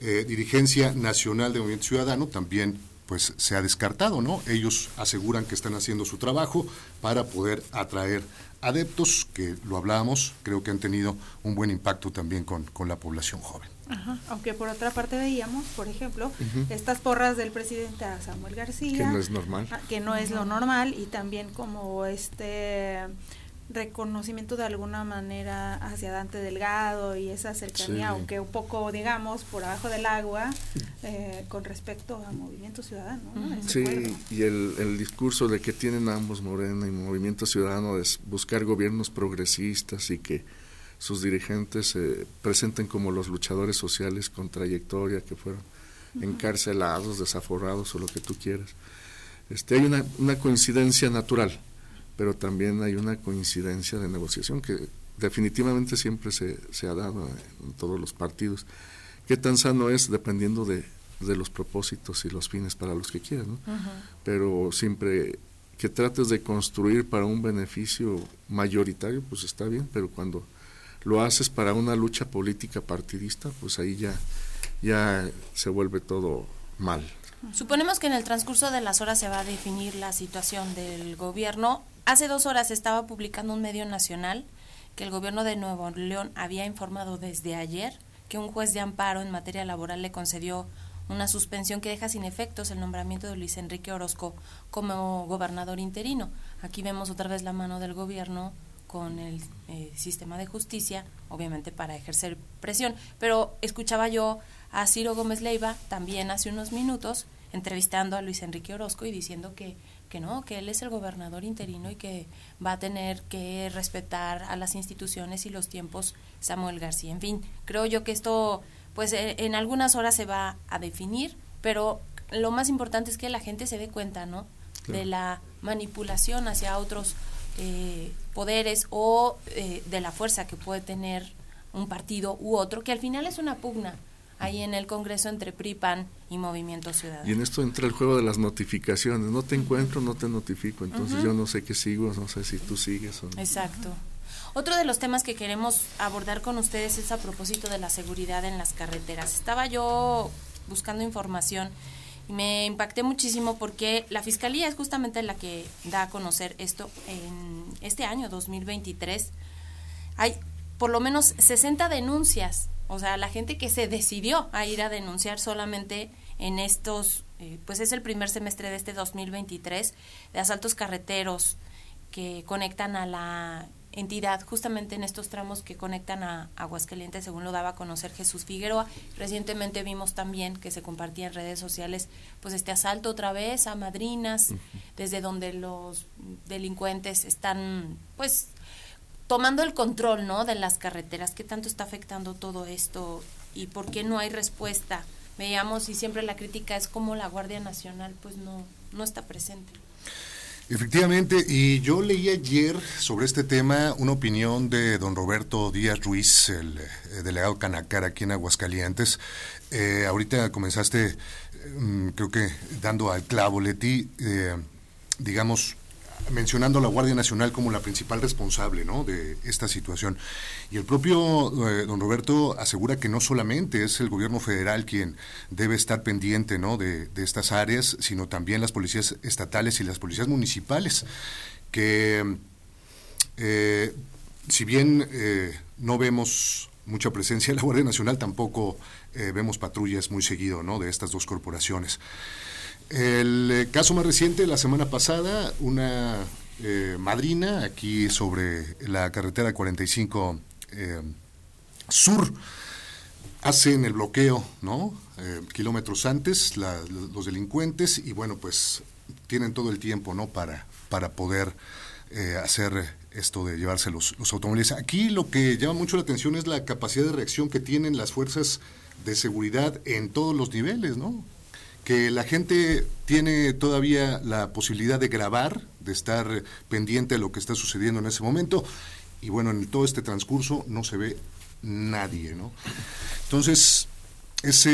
eh, dirigencia nacional de Movimiento Ciudadano también pues se ha descartado, ¿no? Ellos aseguran que están haciendo su trabajo para poder atraer adeptos, que lo hablábamos, creo que han tenido un buen impacto también con, con la población joven. Ajá. Aunque por otra parte veíamos, por ejemplo, estas porras del presidente a Samuel García. Que no es normal. Ah, que no es lo normal y también como este reconocimiento de alguna manera hacia Dante Delgado y esa cercanía, aunque un poco, digamos, por abajo del agua, eh, con respecto a Movimiento Ciudadano. Sí, y el, el, discurso de que tienen ambos, Morena y Movimiento Ciudadano, es buscar gobiernos progresistas y que sus dirigentes se presenten como los luchadores sociales con trayectoria que fueron encarcelados, desaforados o lo que tú quieras. Este, hay una, una coincidencia natural pero también hay una coincidencia de negociación que definitivamente siempre se, se ha dado en todos los partidos. ¿Qué tan sano es dependiendo de, de los propósitos y los fines para los que quieras? ¿no? Pero siempre que trates de construir para un beneficio mayoritario, pues está bien, pero cuando lo haces para una lucha política partidista, pues ahí ya, ya se vuelve todo mal. Suponemos que en el transcurso de las horas se va a definir la situación del gobierno Hace dos horas estaba publicando un medio nacional que el gobierno de Nuevo León había informado desde ayer que un juez de amparo en materia laboral le concedió una suspensión que deja sin efectos el nombramiento de Luis Enrique Orozco como gobernador interino. Aquí vemos otra vez la mano del gobierno con el eh, sistema de justicia, obviamente para ejercer presión. Pero escuchaba yo a Ciro Gómez Leiva también hace unos minutos entrevistando a Luis Enrique Orozco y diciendo que que no, que él es el gobernador interino y que va a tener que respetar a las instituciones y los tiempos Samuel García. En fin, creo yo que esto pues eh, en algunas horas se va a definir, pero lo más importante es que la gente se dé cuenta, ¿no? De la manipulación hacia otros eh, poderes o eh, de la fuerza que puede tener un partido u otro, que al final es una pugna ahí en el Congreso entre PRIPAN y Movimiento Ciudadano. Y en esto entra el juego de las notificaciones. No te encuentro, no te notifico. Entonces yo no sé qué sigo, no sé si tú sigues o no. Exacto. Otro de los temas que queremos abordar con ustedes es a propósito de la seguridad en las carreteras. Estaba yo buscando información y me impacté muchísimo porque la Fiscalía es justamente la que da a conocer esto en este año 2023. Hay por lo menos 60 denuncias o sea, la gente que se decidió a ir a denunciar solamente en estos, eh, pues es el primer semestre de este 2023, de asaltos carreteros que conectan a la entidad justamente en estos tramos que conectan a Aguascalientes, según lo daba a conocer Jesús Figueroa. Recientemente vimos también que se compartía en redes sociales pues este asalto otra vez a madrinas, desde donde los delincuentes están pues tomando el control, ¿no? De las carreteras, ¿qué tanto está afectando todo esto y por qué no hay respuesta? Veíamos y siempre la crítica es como la Guardia Nacional pues no, no está presente. Efectivamente, y yo leí ayer sobre este tema una opinión de don Roberto Díaz Ruiz, el, eh, delegado Canacar aquí en Aguascalientes. Eh, ahorita comenzaste, mm, creo que dando al clavo, Leti, eh, digamos, mencionando a la Guardia Nacional como la principal responsable ¿no? de esta situación. Y el propio eh, don Roberto asegura que no solamente es el gobierno federal quien debe estar pendiente ¿no? de, estas áreas, sino también las policías estatales y las policías municipales, que eh, si bien eh, no vemos mucha presencia de la Guardia Nacional, tampoco vemos patrullas muy seguido ¿no? de estas dos corporaciones. El eh, caso más reciente, la semana pasada, una eh, madrina aquí sobre la carretera 45 eh, Sur hacen el bloqueo, ¿no? kilómetros antes, los delincuentes, y bueno, pues tienen todo el tiempo, ¿no? Para, para poder hacer esto de llevarse los automóviles. Aquí lo que llama mucho la atención es la capacidad de reacción que tienen las fuerzas de seguridad en todos los niveles, ¿no? Que la gente tiene todavía la posibilidad de grabar, de estar pendiente de lo que está sucediendo en ese momento, y bueno, en todo este transcurso no se ve nadie, ¿no? Entonces, es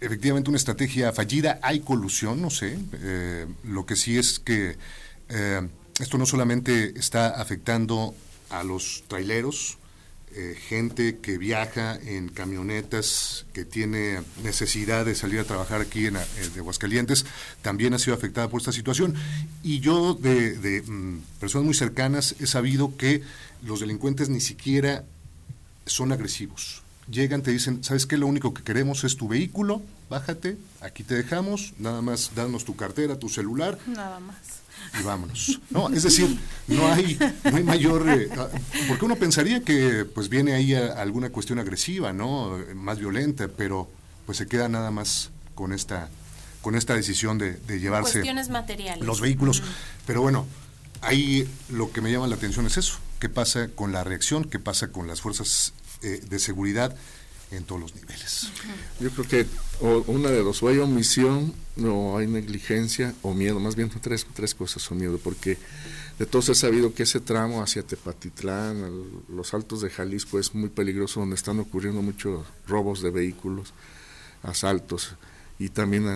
efectivamente una estrategia fallida, hay colusión, no sé, eh, lo que sí es que eh, esto no solamente está afectando a los traileros, eh, gente que viaja en camionetas, que tiene necesidad de salir a trabajar aquí en, eh, de Aguascalientes, también ha sido afectada por esta situación. Y yo, de, mm, personas muy cercanas, he sabido que los delincuentes ni siquiera son agresivos. Llegan, te dicen, ¿sabes qué? Lo único que queremos es tu vehículo, bájate, aquí te dejamos, nada más danos tu cartera, tu celular. Nada más y vámonos. No, es decir, no hay, no hay mayor, eh, ah, porque uno pensaría que pues viene ahí alguna cuestión agresiva, ¿no? Más violenta, pero pues se queda nada más con esta, con esta decisión de, llevarse Cuestiones materiales. los vehículos. Pero bueno, ahí lo que me llama la atención es eso, qué pasa con la reacción, qué pasa con las fuerzas eh, de seguridad en todos los niveles. Yo creo que una de dos, o hay omisión, o hay negligencia, o miedo, más bien tres, tres cosas o miedo, porque de todos he sabido que ese tramo hacia Tepatitlán, los altos de Jalisco es muy peligroso, donde están ocurriendo muchos robos de vehículos, asaltos, y también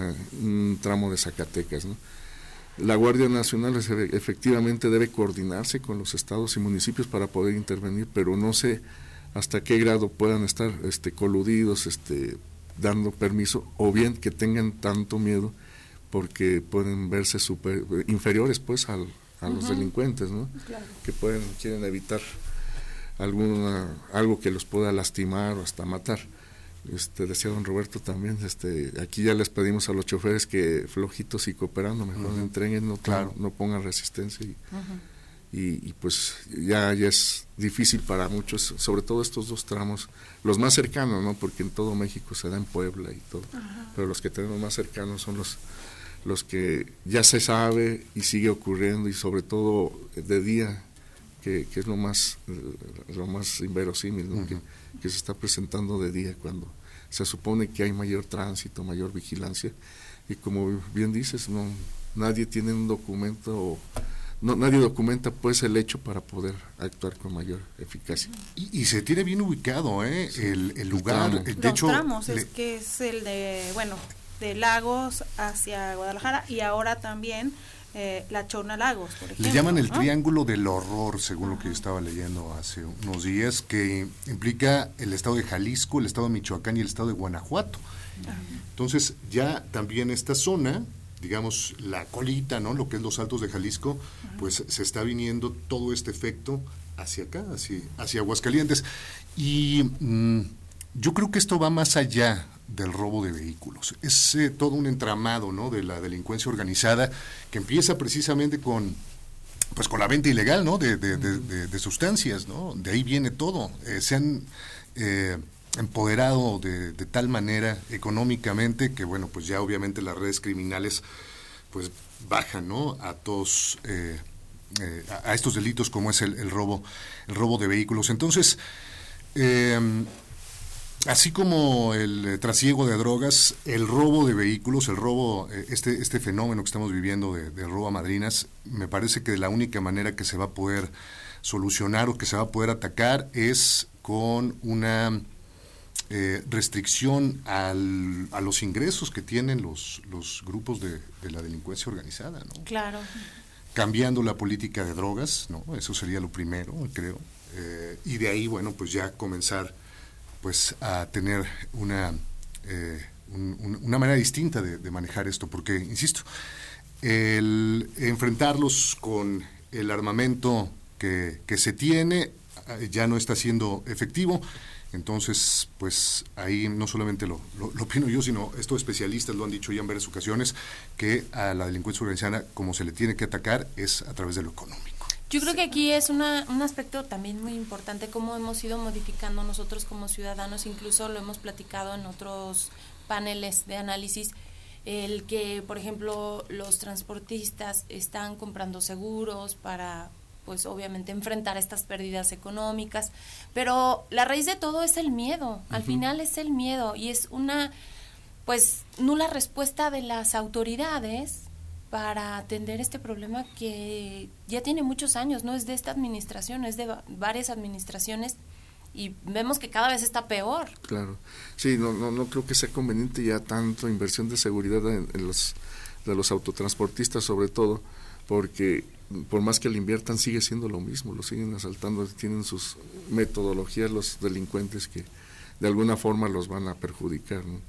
un tramo de Zacatecas, La Guardia Nacional efectivamente debe coordinarse con los estados y municipios para poder intervenir, pero no sé hasta qué grado puedan estar este, coludidos, este, dando permiso, o bien que tengan tanto miedo porque pueden verse super, inferiores pues a los delincuentes, ¿no? Que pueden, quieren evitar alguna, algo que los pueda lastimar o hasta matar. Este, decía don Roberto también, este, aquí ya les pedimos a los choferes que flojitos y cooperando, mejor entreguen, no, claro. no pongan resistencia y, y, pues ya, ya es difícil para muchos, sobre todo estos dos tramos, los más cercanos, ¿no? Porque en todo México se da en Puebla y todo, pero los que tenemos más cercanos son los, los que ya se sabe y sigue ocurriendo y sobre todo de día, que, es lo más, lo más inverosímil, que, que se está presentando de día cuando se supone que hay mayor tránsito, mayor vigilancia. Y como bien dices, no nadie tiene un documento no, nadie documenta pues el hecho para poder actuar con mayor eficacia. Y, se tiene bien ubicado ¿eh? el, lugar. de Los hecho, tramos, es que es el de, bueno, de Lagos hacia Guadalajara y ahora también eh, la Chona Lagos, por ejemplo. Le llaman el triángulo del horror, según lo que yo estaba leyendo hace unos días, que implica el estado de Jalisco, el estado de Michoacán y el estado de Guanajuato. Entonces ya también esta zona digamos, la colita, ¿no? Lo que es los altos de Jalisco, pues se está viniendo todo este efecto hacia acá, hacia, hacia Aguascalientes. Y mm, yo creo que esto va más allá del robo de vehículos. Es eh, todo un entramado, ¿no? De la delincuencia organizada que empieza precisamente con pues con la venta ilegal, ¿no? De, de, sustancias, ¿no? De ahí viene todo. Eh, se han eh, empoderado de, tal manera económicamente que, bueno, pues ya obviamente las redes criminales pues bajan, ¿no? A todos, eh, eh, a, estos delitos como es el, robo, el robo de vehículos. Entonces, em, así como el eh, trasiego de drogas, el robo de vehículos, el robo, eh, este, este fenómeno que estamos viviendo de, de robo a madrinas, me parece que la única manera que se va a poder solucionar o que se va a poder atacar es con una eh, restricción al, a los ingresos que tienen los, los grupos de, de la delincuencia organizada, ¿no? Claro. cambiando la política de drogas, ¿no? Eso sería lo primero, creo. Eh, y de ahí, bueno, pues ya comenzar pues a tener una, eh, un- un- una manera distinta de, de manejar esto, porque, insisto, el enfrentarlos con el armamento que, que se tiene eh, ya no está siendo efectivo. Entonces, pues ahí no solamente lo, lo, lo opino yo, sino estos especialistas lo han dicho ya en varias ocasiones, que a la delincuencia organizada, como se le tiene que atacar, es a través de lo económico. Yo creo que aquí es una, un aspecto también muy importante, cómo hemos ido modificando nosotros como ciudadanos, incluso lo hemos platicado en otros paneles de análisis, el que, por ejemplo, los transportistas están comprando seguros para, pues obviamente, enfrentar estas pérdidas económicas, pero la raíz de todo es el miedo, al final es el miedo y es una, pues, nula respuesta de las autoridades para atender este problema que ya tiene muchos años, no es de esta administración, es de va- varias administraciones y vemos que cada vez está peor. Claro. Sí, no, no, no creo que sea conveniente ya tanto inversión de seguridad en, en los, de los autotransportistas sobre todo, porque por más que le inviertan sigue siendo lo mismo, lo siguen asaltando, tienen sus metodologías los delincuentes que de alguna forma los van a perjudicar. ¿no?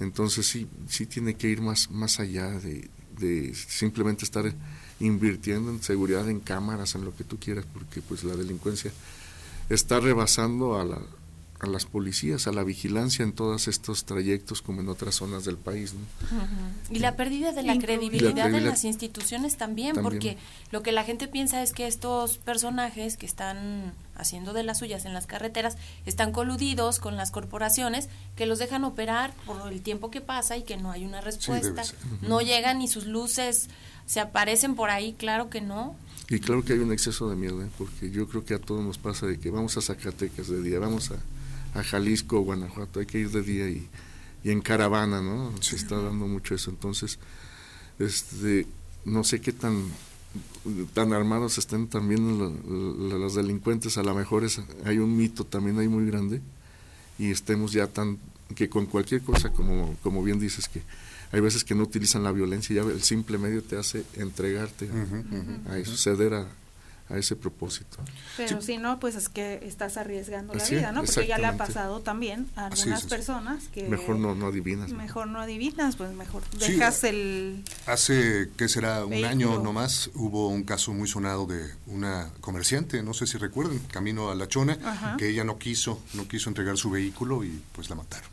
Entonces sí, sí tiene que ir más, más allá de, de simplemente estar invirtiendo en seguridad, en cámaras, en lo que tú quieras, porque pues la delincuencia está rebasando a, la, a las policías, a la vigilancia en todos estos trayectos como en otras zonas del país. ¿no? Y la pérdida de la credibilidad La credibilidad- las instituciones también, También. porque lo que la gente piensa es que estos personajes que están haciendo de las suyas en las carreteras están coludidos con las corporaciones que los dejan operar por el tiempo que pasa y que no hay una respuesta. No llegan ni sus luces se aparecen por ahí, claro que no. Y claro que hay un exceso de miedo, ¿eh? porque yo creo que a todos nos pasa de que vamos a Zacatecas de día, vamos a, a Jalisco, Guanajuato, hay que ir de día y, y en caravana, ¿no? Se está dando mucho eso. Entonces, este, no sé qué tan tan armados estén también lo- lo- los delincuentes, a lo mejor es, hay un mito también ahí muy grande y estemos ya tan que con cualquier cosa como como bien dices que hay veces que no utilizan la violencia, ya el simple medio te hace entregarte a eso, ceder a, a ese propósito. Pero si no, pues es que estás arriesgando la vida, ¿no? Porque ya le ha pasado también a algunas es, personas que Mejor no, no adivinas. ¿no? mejor no adivinas, pues mejor Sí. dejas el Hace, ¿qué será? Un Vehículo. año nomás hubo un caso muy sonado de una comerciante, no sé si recuerden, camino a La Chona, Ajá. que ella no quiso, no quiso entregar su vehículo y pues la mataron.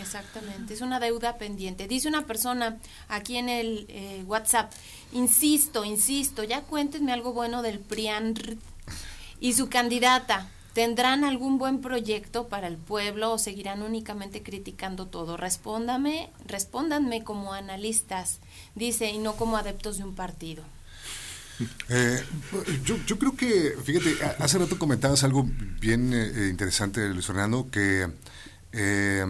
Exactamente, es una deuda pendiente. Dice una persona aquí en el eh, WhatsApp, insisto, insisto, ya cuéntenme algo bueno del PRIAN y su candidata. ¿Tendrán algún buen proyecto para el pueblo o seguirán únicamente criticando todo? Respóndame, respóndanme como analistas, dice, y no como adeptos de un partido. Eh, yo, yo creo que, fíjate, hace rato comentabas algo bien eh, interesante, Luis Fernando, que eh,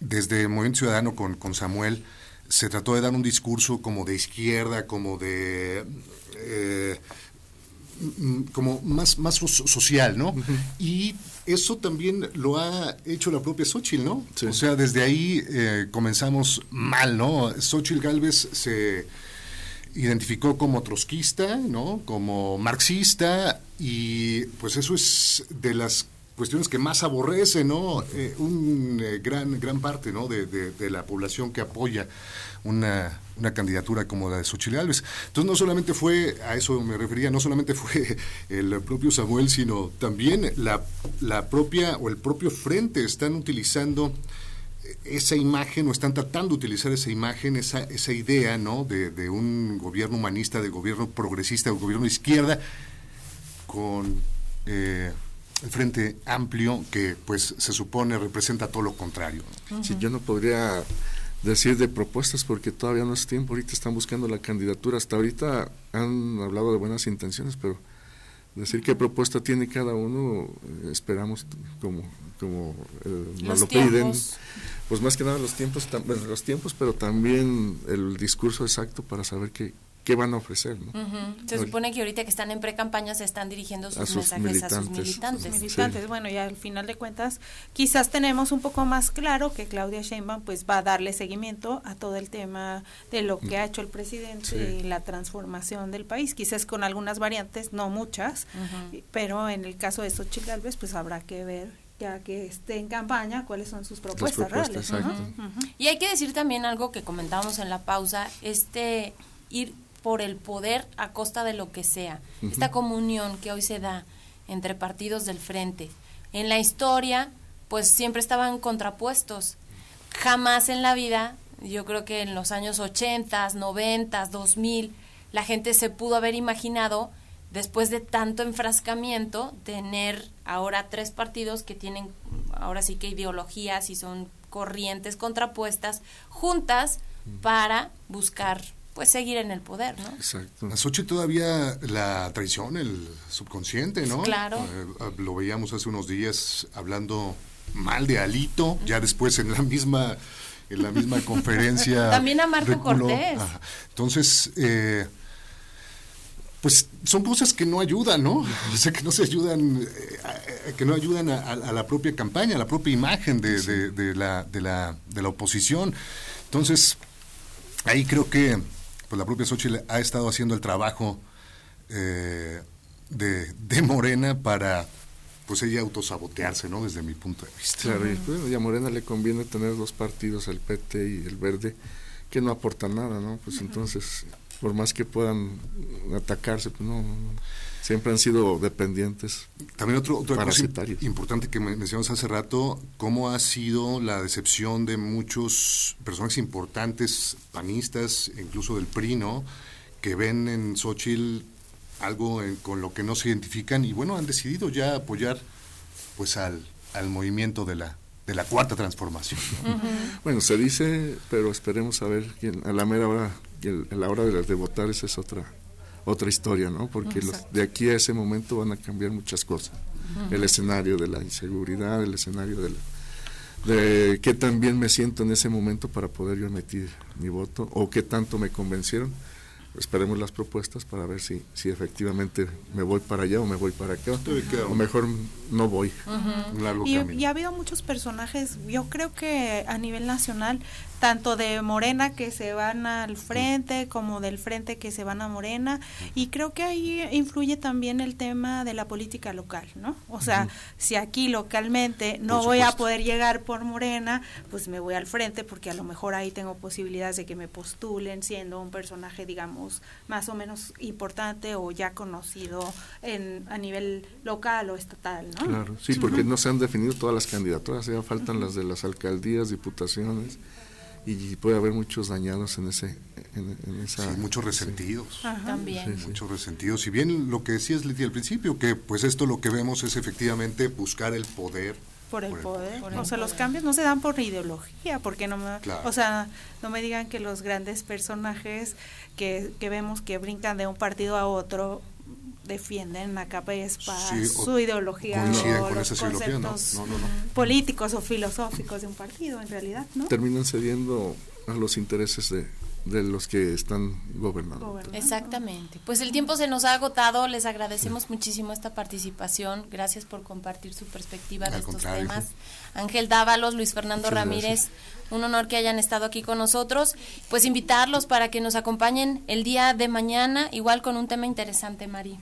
desde Movimiento Ciudadano con, con Samuel se trató de dar un discurso como de izquierda, como de... eh, como más, más so- social, ¿no? Y eso también lo ha hecho la propia Xochitl, ¿no? O sea, desde ahí eh, comenzamos mal, ¿no? Xochitl Galvez se identificó como trotskista, ¿no? Como marxista y pues eso es de las cuestiones que más aborrece, ¿no? Eh, un eh, gran gran parte, ¿no? De, de- de la población que apoya una, una candidatura como la de Xochitl Gálvez. Entonces no solamente fue, a eso me refería, no solamente fue el propio Samuel, sino también la, la propia o el propio frente están utilizando esa imagen o están tratando de utilizar esa imagen, esa, esa idea ¿no? de, de un gobierno humanista, de gobierno progresista, de gobierno de izquierda, con eh, el Frente Amplio que pues se supone representa todo lo contrario. ¿no? Sí, yo no podría decir de propuestas porque todavía no es tiempo, ahorita están buscando la candidatura, hasta ahorita han hablado de buenas intenciones, pero decir qué propuesta tiene cada uno, eh, esperamos como, como eh, nos lo piden, pues más que nada los tiempos, los tiempos, pero también el discurso exacto para saber qué, qué van a ofrecer, ¿no? Se supone que ahorita que están en pre-campaña se están dirigiendo sus, A sus mensajes a sus militantes. militantes. militantes. Bueno, y al final de cuentas, quizás tenemos un poco más claro que Claudia Sheinbaum pues va a darle seguimiento a todo el tema de lo que ha hecho el presidente Sí. y la transformación del país, quizás con algunas variantes, no muchas, pero en el caso de Xochitl Gálvez pues habrá que ver ya que esté en campaña cuáles son sus propuestas, propuestas, reales. Y hay que decir también algo que comentábamos en la pausa, este ir por el poder a costa de lo que sea, esta comunión que hoy se da entre partidos del frente. En la historia, pues siempre estaban contrapuestos. Jamás en la vida, yo creo que en los años 80, 90, 2000, la gente se pudo haber imaginado, después de tanto enfrascamiento, tener ahora tres partidos que tienen ahora sí que ideologías y son corrientes contrapuestas juntas para buscar pues seguir en el poder, ¿no? Exacto. A Xochitl todavía la traición, el subconsciente, ¿no? Claro. Eh, lo veíamos hace unos días hablando mal de Alito, ya después en la misma en la misma conferencia. También a Marco reculó. Cortés. Ajá. Entonces, eh, pues son cosas que no ayudan, ¿no? O sea, que no se ayudan, eh, que no ayudan a, a- a la propia campaña, a la propia imagen de, de- de la, de, la, de la oposición. Entonces, ahí creo que pues la propia Xochitl ha estado haciendo el trabajo eh, de, de Morena para pues ella autosabotearse, ¿no? Desde mi punto de vista. Claro, y, bueno, y a Morena le conviene tener dos partidos, el PT y el Verde, que no aportan nada, ¿no? Pues entonces, por más que puedan atacarse, pues no, no, no. siempre han sido dependientes. También otro, otra cosa importante que me- mencionamos hace rato, cómo ha sido la decepción de muchos personajes importantes, panistas, incluso del PRI, ¿no? Que ven en Xochitl algo en- con lo que no se identifican y bueno, han decidido ya apoyar pues al, al movimiento de la, de la cuarta transformación. ¿no? Bueno, se dice, pero esperemos a ver quién, a la mera hora, el- a la hora de, de votar, esa es otra otra historia, ¿no? Porque los, de aquí a ese momento van a cambiar muchas cosas. El escenario de la inseguridad, el escenario de, la- de qué tan bien me siento en ese momento para poder yo emitir mi voto o qué tanto me convencieron. Esperemos las propuestas para ver si, si efectivamente me voy para allá o me voy para acá. O mejor no voy. Y, y ha habido muchos personajes, yo creo que a nivel nacional, tanto de Morena que se van al frente, como del frente que se van a Morena, y creo que ahí influye también el tema de la política local, ¿no? O sea, si aquí localmente no voy a poder llegar por Morena, pues me voy al frente porque a lo mejor ahí tengo posibilidades de que me postulen siendo un personaje, digamos, más o menos importante o ya conocido en, a nivel local o estatal, ¿no? Claro, sí, porque no se han definido todas las candidaturas, ya faltan las de las alcaldías, diputaciones, y puede haber muchos dañados en ese en, en esa Sí, muchos resentidos. También. Sí, sí. Muchos resentidos. Si bien lo que decías, Leti, al principio, que pues esto lo que vemos es efectivamente buscar el poder. por el poder. Por o sea, los cambios no se dan por ideología, porque no me, Claro. o sea, no me digan que los grandes personajes que, que vemos que brincan de un partido a otro defienden a capa y espada Sí, su ideología o con los conceptos No, no, no. políticos o filosóficos de un partido, en realidad, ¿no? terminan cediendo a los intereses de, de los que están gobernando. Exactamente. Pues el tiempo se nos ha agotado. Les agradecemos muchísimo esta participación. Gracias por compartir su perspectiva de estos contrario. temas. Ángel Dávalos, Luis Fernando Muchas Ramírez, un honor que hayan estado aquí con nosotros. Pues invitarlos para que nos acompañen el día de mañana, igual con un tema interesante, Mari.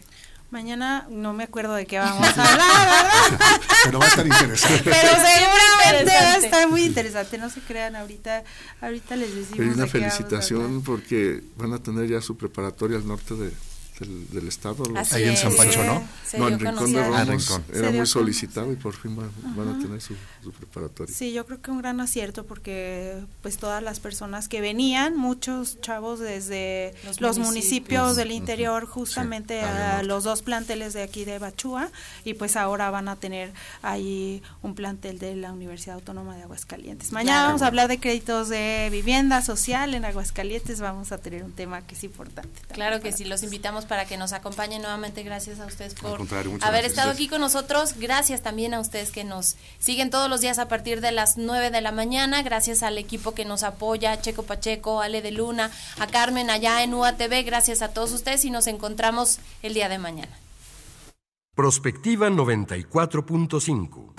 Mañana no me acuerdo de qué vamos a hablar, ¿verdad? Pero va a estar interesante. Pero seguramente va a estar muy interesante, no se crean ahorita, ahorita les decimos Pero una de qué vamos a felicitación porque van a tener ya su preparatoria al norte de, del, del estado. los- Ahí en San Pancho, ¿no? se No, en Rincón de. Ah, Romos Rincón. Era muy solicitado y por fin van, van a tener su, su preparatoria. Sí, yo creo que un gran acierto porque pues todas las personas que venían, muchos chavos desde Los los, municipios. municipios, del interior justamente a los dos planteles de aquí de Bachúa y pues ahora van a tener ahí un plantel de la Universidad Autónoma de Aguascalientes. Mañana Claro. vamos a hablar de créditos de vivienda social en Aguascalientes, vamos a tener un tema que es importante. Claro que sí, los invitamos para que nos acompañen nuevamente. Gracias a ustedes por haber gracias. estado aquí con nosotros. Gracias también a ustedes que nos siguen todos los días a partir de las 9 de la mañana. Gracias al equipo que nos apoya, Checo Pacheco, Ale de Luna, a Carmen allá en UATV. Gracias a todos ustedes y nos encontramos el día de mañana. Prospectiva 94.5.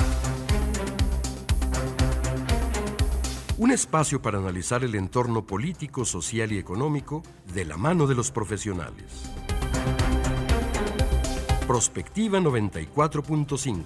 Un espacio para analizar el entorno político, social y económico de la mano de los profesionales. Prospectiva 94.5.